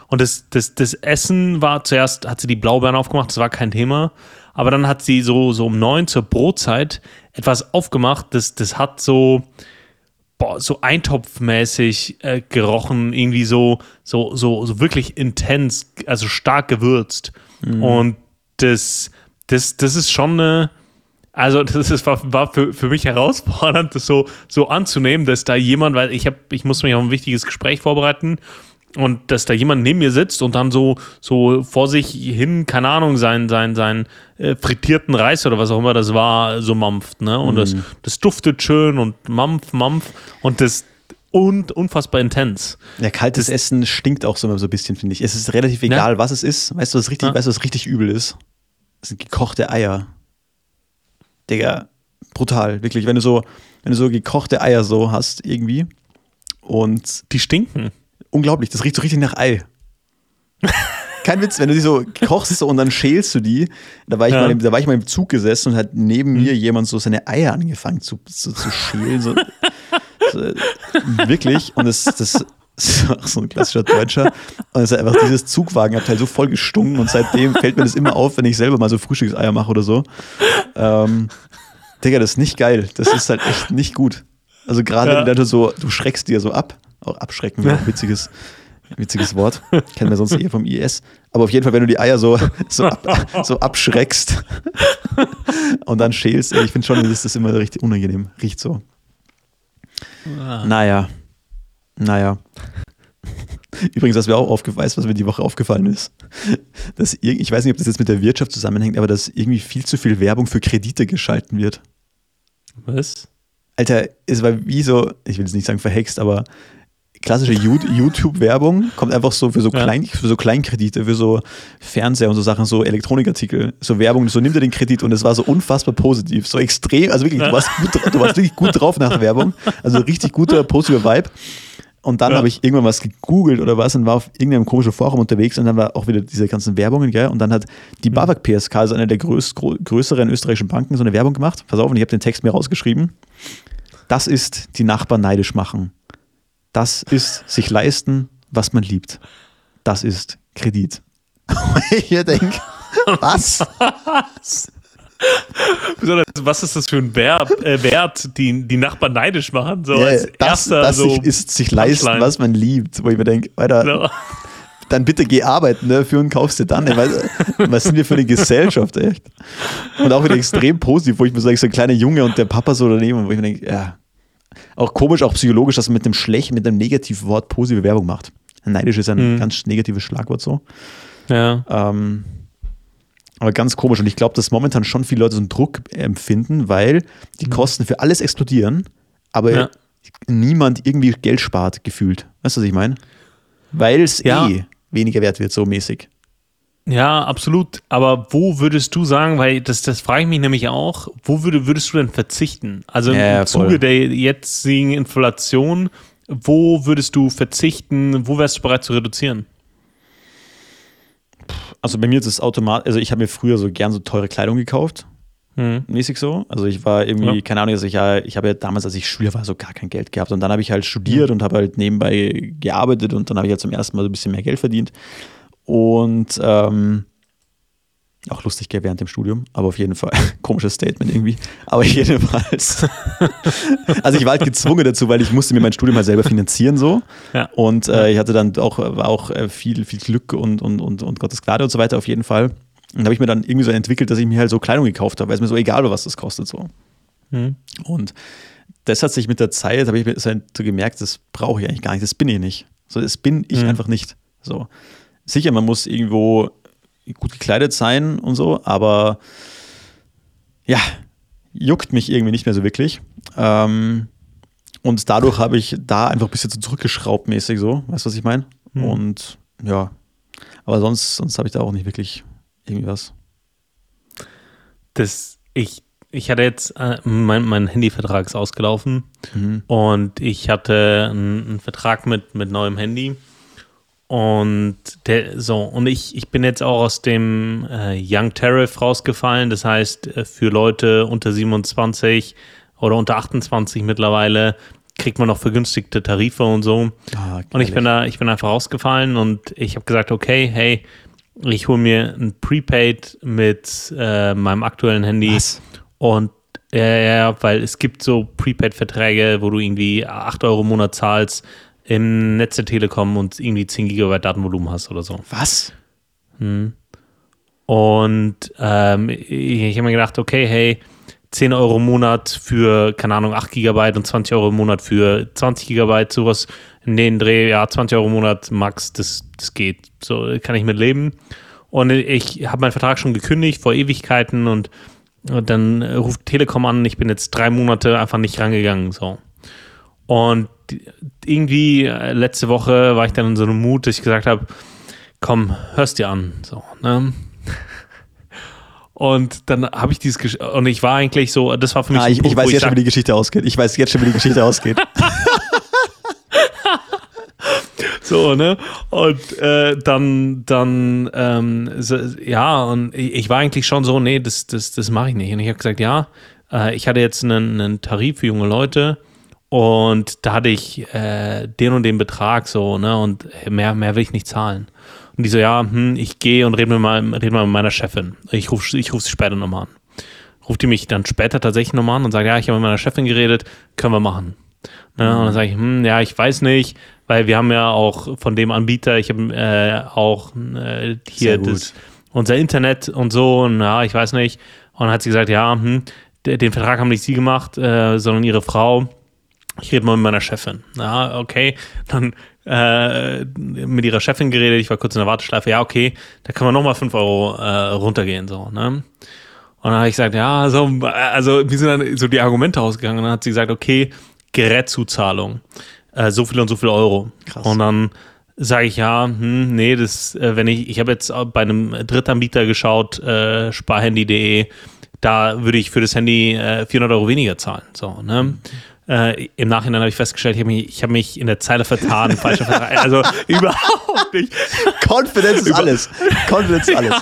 Und das, das, das Essen war zuerst, hat sie die Blaubeeren aufgemacht, das war kein Thema. Aber dann hat sie so, so um neun zur Brotzeit etwas aufgemacht, das, das hat so, boah, so eintopfmäßig äh, gerochen, irgendwie so, so, so, so wirklich intens, also stark gewürzt. Mhm. Und das, das, das ist schon eine, also das ist, war, war für, für mich herausfordernd, das so, so anzunehmen, dass da jemand, weil ich habe, ich muss mich auf ein wichtiges Gespräch vorbereiten und dass da jemand neben mir sitzt und dann so, so vor sich hin, keine Ahnung, seinen, seinen, seinen äh, frittierten Reis oder was auch immer das war, so mampft, ne? Und mm. das, mhm. das duftet schön und mampf, mampf und das und unfassbar intens. Ja, kaltes das, Essen stinkt auch so, so ein bisschen, finde ich. Es ist relativ egal, ja. was es ist. Weißt du, was richtig, ja. weißt du, was richtig übel ist? Das sind gekochte Eier. Digga, brutal, wirklich. Wenn du so, wenn du so gekochte Eier so hast, irgendwie. Und. Die stinken unglaublich, das riecht so richtig nach Ei. Kein Witz, wenn du die so kochst und dann schälst du die, da war ich, ja. mal, im, da war ich mal im Zug gesessen und hat neben mhm. mir jemand so seine Eier angefangen zu, zu, zu schälen. So, so, wirklich. Und das, das ist auch so ein klassischer Deutscher. Und es hat einfach dieses Zugwagenabteil so voll gestunken und seitdem fällt mir das immer auf, wenn ich selber mal so Frühstückseier mache oder so. Ähm, Digga, das ist nicht geil. Das ist halt echt nicht gut. Also gerade ja. wenn du so, du schreckst dir so ab. Auch abschrecken wäre auch witziges, witziges Wort. Kennen wir sonst eher vom IS. Aber auf jeden Fall, wenn du die Eier so, so, ab, so abschreckst und dann schälst, ich finde schon, das ist immer richtig unangenehm. Riecht so. Ah. Naja. Naja. Übrigens, was mir auch aufgefallen ist, was mir die Woche aufgefallen ist, dass ich weiß nicht, ob das jetzt mit der Wirtschaft zusammenhängt, aber dass irgendwie viel zu viel Werbung für Kredite geschalten wird. Was? Alter, es war wie so, ich will jetzt nicht sagen verhext, aber klassische YouTube-Werbung kommt einfach so für so, Klein, ja. für so Kleinkredite, für so Fernseher und so Sachen, so Elektronikartikel, so Werbung, so nimmt er den Kredit und es war so unfassbar positiv, so extrem, also wirklich, du warst, gut, du warst wirklich gut drauf nach der Werbung, also richtig guter, positiver Vibe. Und dann ja. habe ich irgendwann was gegoogelt oder was und war auf irgendeinem komischen Forum unterwegs und dann war auch wieder diese ganzen Werbungen, gell? Und dann hat die mhm. BAWAG PSK, also eine der größ, größeren österreichischen Banken, so eine Werbung gemacht. Pass auf, und ich habe den Text mir rausgeschrieben. Das ist die Nachbarn neidisch machen. Das ist sich leisten, was man liebt. Das ist Kredit. ich denke, was? was ist das für ein Verb, äh, Wert, die die Nachbarn neidisch machen? So ja, als das, erster, das so ist sich leisten, Punchline. was man liebt. Wo ich mir denke, Alter, no. dann bitte geh arbeiten, ne? für und kaufst dir dann. Weiß, was sind wir für eine Gesellschaft, echt? Und auch wieder extrem positiv, wo ich mir sage, so ein kleiner Junge und der Papa so daneben, wo ich mir denke, ja, auch komisch, auch psychologisch, dass man mit dem schlechten, mit dem negativen Wort positive Werbung macht. Neidisch ist ein mhm. ganz negatives Schlagwort so. Ja. Ähm, aber ganz komisch. Und ich glaube, dass momentan schon viele Leute so einen Druck empfinden, weil die mhm. Kosten für alles explodieren, aber ja. niemand irgendwie Geld spart, gefühlt. Weißt du, was ich meine? Weil es ja. eh weniger wert wird, so mäßig. Ja, absolut. Aber wo würdest du sagen, weil das, das frage ich mich nämlich auch, wo würde, würdest du denn verzichten? Also im ja, Zuge der jetzigen Inflation, wo würdest du verzichten, wo wärst du bereit zu reduzieren? Also bei mir ist es automatisch, also ich habe mir früher so gern so teure Kleidung gekauft. Hm. Mäßig so. Also ich war irgendwie, ja. keine Ahnung, also ich, ich habe ja damals, als ich Schüler war, so gar kein Geld gehabt. Und dann habe ich halt studiert hm. und habe halt nebenbei gearbeitet und dann habe ich halt zum ersten Mal so ein bisschen mehr Geld verdient. Und ähm, auch lustig gell, während dem Studium, aber auf jeden Fall komisches Statement irgendwie. Aber jedenfalls. also ich war halt gezwungen dazu, weil ich musste mir mein Studium halt selber finanzieren so. Ja. Und äh, ich hatte dann auch, war auch äh, viel, viel Glück und, und, und, und Gottes Gnade und so weiter auf jeden Fall. Und da habe ich mir dann irgendwie so entwickelt, dass ich mir halt so Kleidung gekauft habe, weil es mir so egal war, was das kostet so. Mhm. Und das hat sich mit der Zeit, habe ich mir so gemerkt, das brauche ich eigentlich gar nicht, das bin ich nicht. So, das bin ich mhm. einfach nicht. So sicher, man muss irgendwo gut gekleidet sein und so, aber ja, juckt mich irgendwie nicht mehr so wirklich. Ähm, und dadurch habe ich da einfach ein bisschen so zurückgeschraubt mäßig so, weißt du, was ich meine? Mhm. Und ja, aber sonst, sonst habe ich da auch nicht wirklich irgendwie was. Das, ich, ich hatte jetzt, äh, mein, mein Handyvertrag ist ausgelaufen mhm. und ich hatte einen, einen Vertrag mit, mit neuem Handy und der, so, und ich, ich bin jetzt auch aus dem äh, Young Tariff rausgefallen. Das heißt, äh, für Leute unter 27 oder unter 28 mittlerweile kriegt man noch vergünstigte Tarife und so. Ah, und ich bin da, ich bin einfach rausgefallen und ich habe gesagt, okay, hey, ich hole mir ein Prepaid mit äh, meinem aktuellen Handy Was? und ja, ja, weil es gibt so Prepaid-Verträge, wo du irgendwie 8 Euro im Monat zahlst im Netz der Telekom und irgendwie 10 Gigabyte Datenvolumen hast oder so. Was? Hm. Und ähm, ich, habe mir gedacht, okay, hey, 10 Euro im Monat für, keine Ahnung, 8 Gigabyte und 20 Euro im Monat für 20 Gigabyte, sowas in den Dreh, ja, 20 Euro im Monat max, das, das geht. So kann ich mit leben. Und ich habe meinen Vertrag schon gekündigt vor Ewigkeiten und, und dann ruft Telekom an, ich bin jetzt drei Monate einfach nicht rangegangen. So. Und irgendwie äh, letzte Woche war ich dann in so einem Mut, dass ich gesagt habe, komm, hörst dir an. So, ne? Und dann habe ich dieses Gesch und ich war eigentlich so, das war für mich. Ah, ich, Punkt, ich weiß jetzt schon, wie die Geschichte ausgeht. Ich weiß jetzt schon, wie die Geschichte ausgeht. so, ne? Und äh, dann, dann, ähm, so, ja, und ich war eigentlich schon so, nee, das, das, das mache ich nicht. Und ich habe gesagt, ja, äh, ich hatte jetzt einen, einen Tarif für junge Leute und da hatte ich äh, den und den Betrag so, ne? Und mehr, mehr will ich nicht zahlen. Und die so, ja, hm, ich gehe und rede mit, mal, red mal mit meiner Chefin. Ich rufe ich ruf sie später nochmal an. Ruft die mich dann später tatsächlich nochmal an und sagt, ja, ich habe mit meiner Chefin geredet, können wir machen. Ne? Und dann sage ich, hm, ja, ich weiß nicht, weil wir haben ja auch von dem Anbieter, ich habe äh, auch äh, hier das, unser Internet und so, und ja, ich weiß nicht. Und dann hat sie gesagt, ja, hm, den Vertrag haben nicht sie gemacht, äh, sondern ihre Frau. Ich rede mal mit meiner Chefin. Ja, okay. Dann äh, mit ihrer Chefin geredet, ich war kurz in der Warteschleife, ja, okay, da kann man nochmal 5 Euro äh, runtergehen, so, ne? Und dann habe ich gesagt, ja, so, also wie sind dann so die Argumente ausgegangen? Und dann hat sie gesagt, okay, Gerätzuzahlung, äh, so viel und so viel Euro. Krass. Und dann sage ich, ja, hm, nee, das, äh, wenn ich, ich habe jetzt bei einem Drittanbieter geschaut, äh, sparhandy.de, da würde ich für das Handy äh, 400 Euro weniger zahlen, so, ne? Mhm. Äh, Im Nachhinein habe ich festgestellt, ich habe mich, hab mich in der Zeile vertan, falscher Vertrag. Also überhaupt nicht. Confidence ist alles. Confidence ist alles.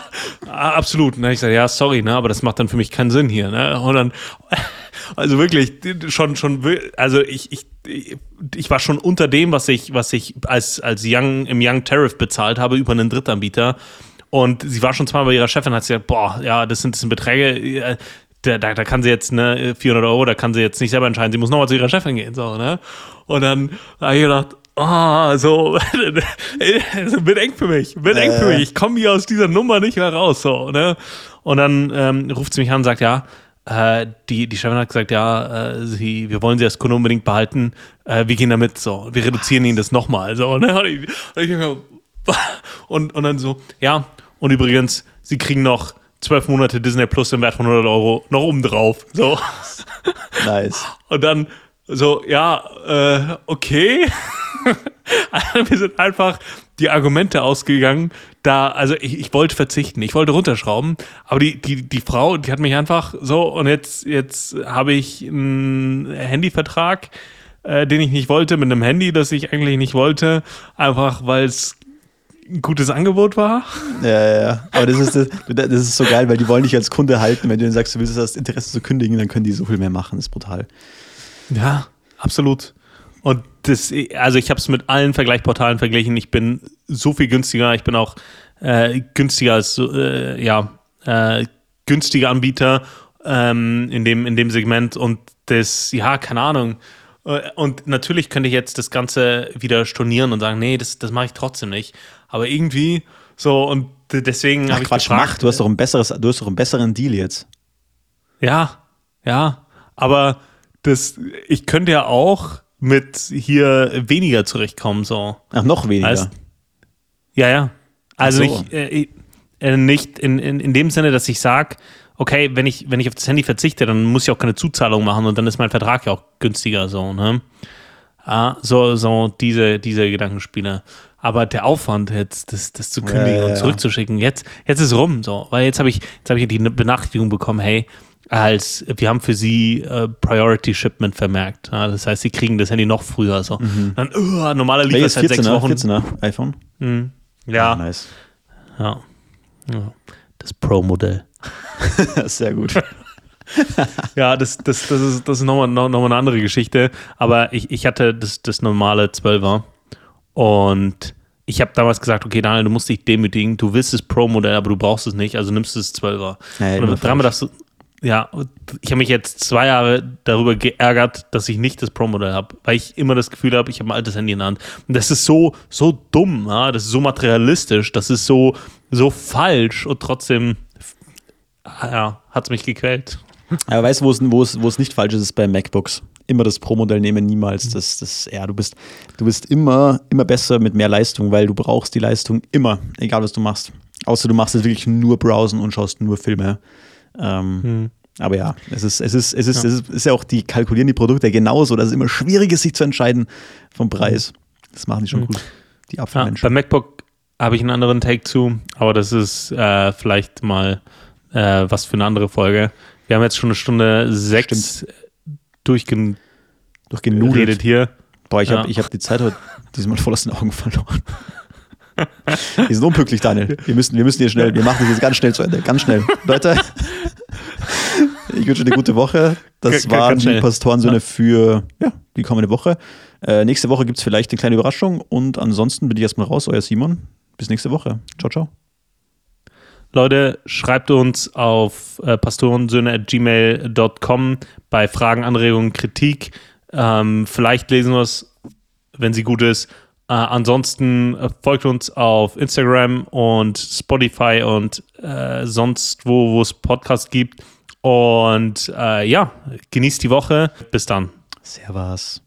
Ja, absolut. Ne? Ich sage, ja, sorry, ne, aber das macht dann für mich keinen Sinn hier. Ne? Und dann, also wirklich, schon, schon, also ich, ich, ich war schon unter dem, was ich, was ich als, als Young, im Young Tariff bezahlt habe über einen Drittanbieter. Und sie war schon zweimal bei ihrer Chefin, hat sie gesagt, boah, ja, das sind, das sind Beträge, äh, da, da, da, kann sie jetzt, ne, 400 Euro, da kann sie jetzt nicht selber entscheiden, sie muss nochmal zu ihrer Chefin gehen, so, ne? Und dann habe ich gedacht, oh, so, so wird eng für mich, wird eng für mich, ich komme hier aus dieser Nummer nicht mehr raus, so, ne? Und dann ähm, ruft sie mich an und sagt, ja, äh, die, die Chefin hat gesagt, ja, äh, sie, wir wollen sie als Kunde unbedingt behalten, äh, wir gehen damit so, wir reduzieren ihnen das nochmal, so, ne? Und, ich, und, und dann so, ja, und übrigens, sie kriegen noch zwölf Monate Disney Plus im Wert von 100 Euro noch oben drauf. So. Nice. Und dann so, ja, äh, okay. wir sind einfach die Argumente ausgegangen, da, also ich, ich wollte verzichten, ich wollte runterschrauben, aber die, die, die Frau, die hat mich einfach so, und jetzt, jetzt habe ich einen Handyvertrag, äh, den ich nicht wollte, mit einem Handy, das ich eigentlich nicht wollte, einfach weil es ein gutes Angebot war. Ja, ja, ja. Aber das ist, das, das ist so geil, weil die wollen dich als Kunde halten. Wenn du denen sagst, du willst das Interesse zu kündigen, dann können die so viel mehr machen. Das ist brutal. Ja, absolut. Und das, also ich habe es mit allen Vergleichsportalen verglichen. Ich bin so viel günstiger. Ich bin auch äh, günstiger als, äh, ja, äh, günstiger Anbieter ähm, in, dem, in dem Segment. Und das, ja, keine Ahnung. Äh, und natürlich könnte ich jetzt das Ganze wieder stornieren und sagen, nee, das, das mache ich trotzdem nicht. Aber irgendwie so und deswegen habe ich Quatsch, gefragt, mach, du hast doch ein besseres, du hast doch einen besseren Deal jetzt. Ja, ja, aber das, ich könnte ja auch mit hier weniger zurechtkommen, so. Ach, noch weniger? Heißt, ja, ja. Also so. ich, äh, äh, nicht in, in, in dem Sinne, dass ich sage, okay, wenn ich, wenn ich auf das Handy verzichte, dann muss ich auch keine Zuzahlung machen und dann ist mein Vertrag ja auch günstiger, so, ne? Ah, so, so diese, diese Gedankenspiele. Aber der Aufwand, jetzt das, das zu kündigen ja, und zurückzuschicken, jetzt, jetzt ist rum. So. Weil jetzt habe ich, jetzt hab ich die Benachrichtigung bekommen, hey, als wir haben für sie äh, Priority Shipment vermerkt. Ja, das heißt, sie kriegen das Handy noch früher. So. Mhm. Dann, uh, normaler Lieferzeit sechs Wochen. 14er iPhone? Mhm. Ja. Ah, nice. Ja. ja. Das Pro-Modell. Sehr gut. ja, das, das, das ist, das ist nochmal noch, noch mal eine andere Geschichte. Aber ich, ich hatte das, das normale 12er und ich habe damals gesagt, okay, Daniel, du musst dich demütigen. Du willst das Pro-Modell, aber du brauchst es nicht, also nimmst du das 12er. Ja, und dreimal das, ja, ich habe mich jetzt zwei Jahre darüber geärgert, dass ich nicht das Pro-Modell habe, weil ich immer das Gefühl habe, ich habe ein altes Handy in der Hand. Und das ist so, so dumm, ja? das ist so materialistisch, das ist so, so falsch und trotzdem ja, hat es mich gequält. Aber weißt du, wo es nicht falsch ist, ist bei MacBooks. Immer das Pro-Modell nehmen, niemals. Das, das, ja, du bist, du bist immer, immer besser mit mehr Leistung, weil du brauchst die Leistung immer, egal was du machst. Außer du machst es wirklich nur Browsen und schaust nur Filme. Ähm, Hm. Aber ja, es ist, es ist, es ist, es ist, ist ja auch, die kalkulieren die Produkte genauso, dass es immer schwierig ist, sich zu entscheiden vom Preis. Das machen die schon Mhm. gut. Die Ja, Apfelmenschen. beim MacBook habe ich einen anderen Take zu, aber das ist äh, vielleicht mal äh, was für eine andere Folge. Wir haben jetzt schon eine Stunde sechs durchgeredet Durch genudelt. hier. Boah, ich Ja. habe hab die Zeit heute diesmal voll aus den Augen verloren. Wir sind unpünktlich, Daniel. Wir müssen, wir müssen hier schnell, wir machen das jetzt ganz schnell zu Ende. Ganz schnell. Leute, ich wünsche dir eine gute Woche. Das waren die. Pastorensöhne für ja, die kommende Woche. Äh, nächste Woche gibt es vielleicht eine kleine Überraschung und ansonsten bin ich erstmal raus, euer Simon. Bis nächste Woche. Ciao, ciao. Leute, schreibt uns auf äh, pastorensöhne.gmail.com bei Fragen, Anregungen, Kritik. Ähm, vielleicht lesen wir es, wenn sie gut ist. Äh, ansonsten äh, folgt uns auf Instagram und Spotify und äh, sonst wo, wo es Podcasts gibt. Und äh, ja, genießt die Woche. Bis dann. Servus.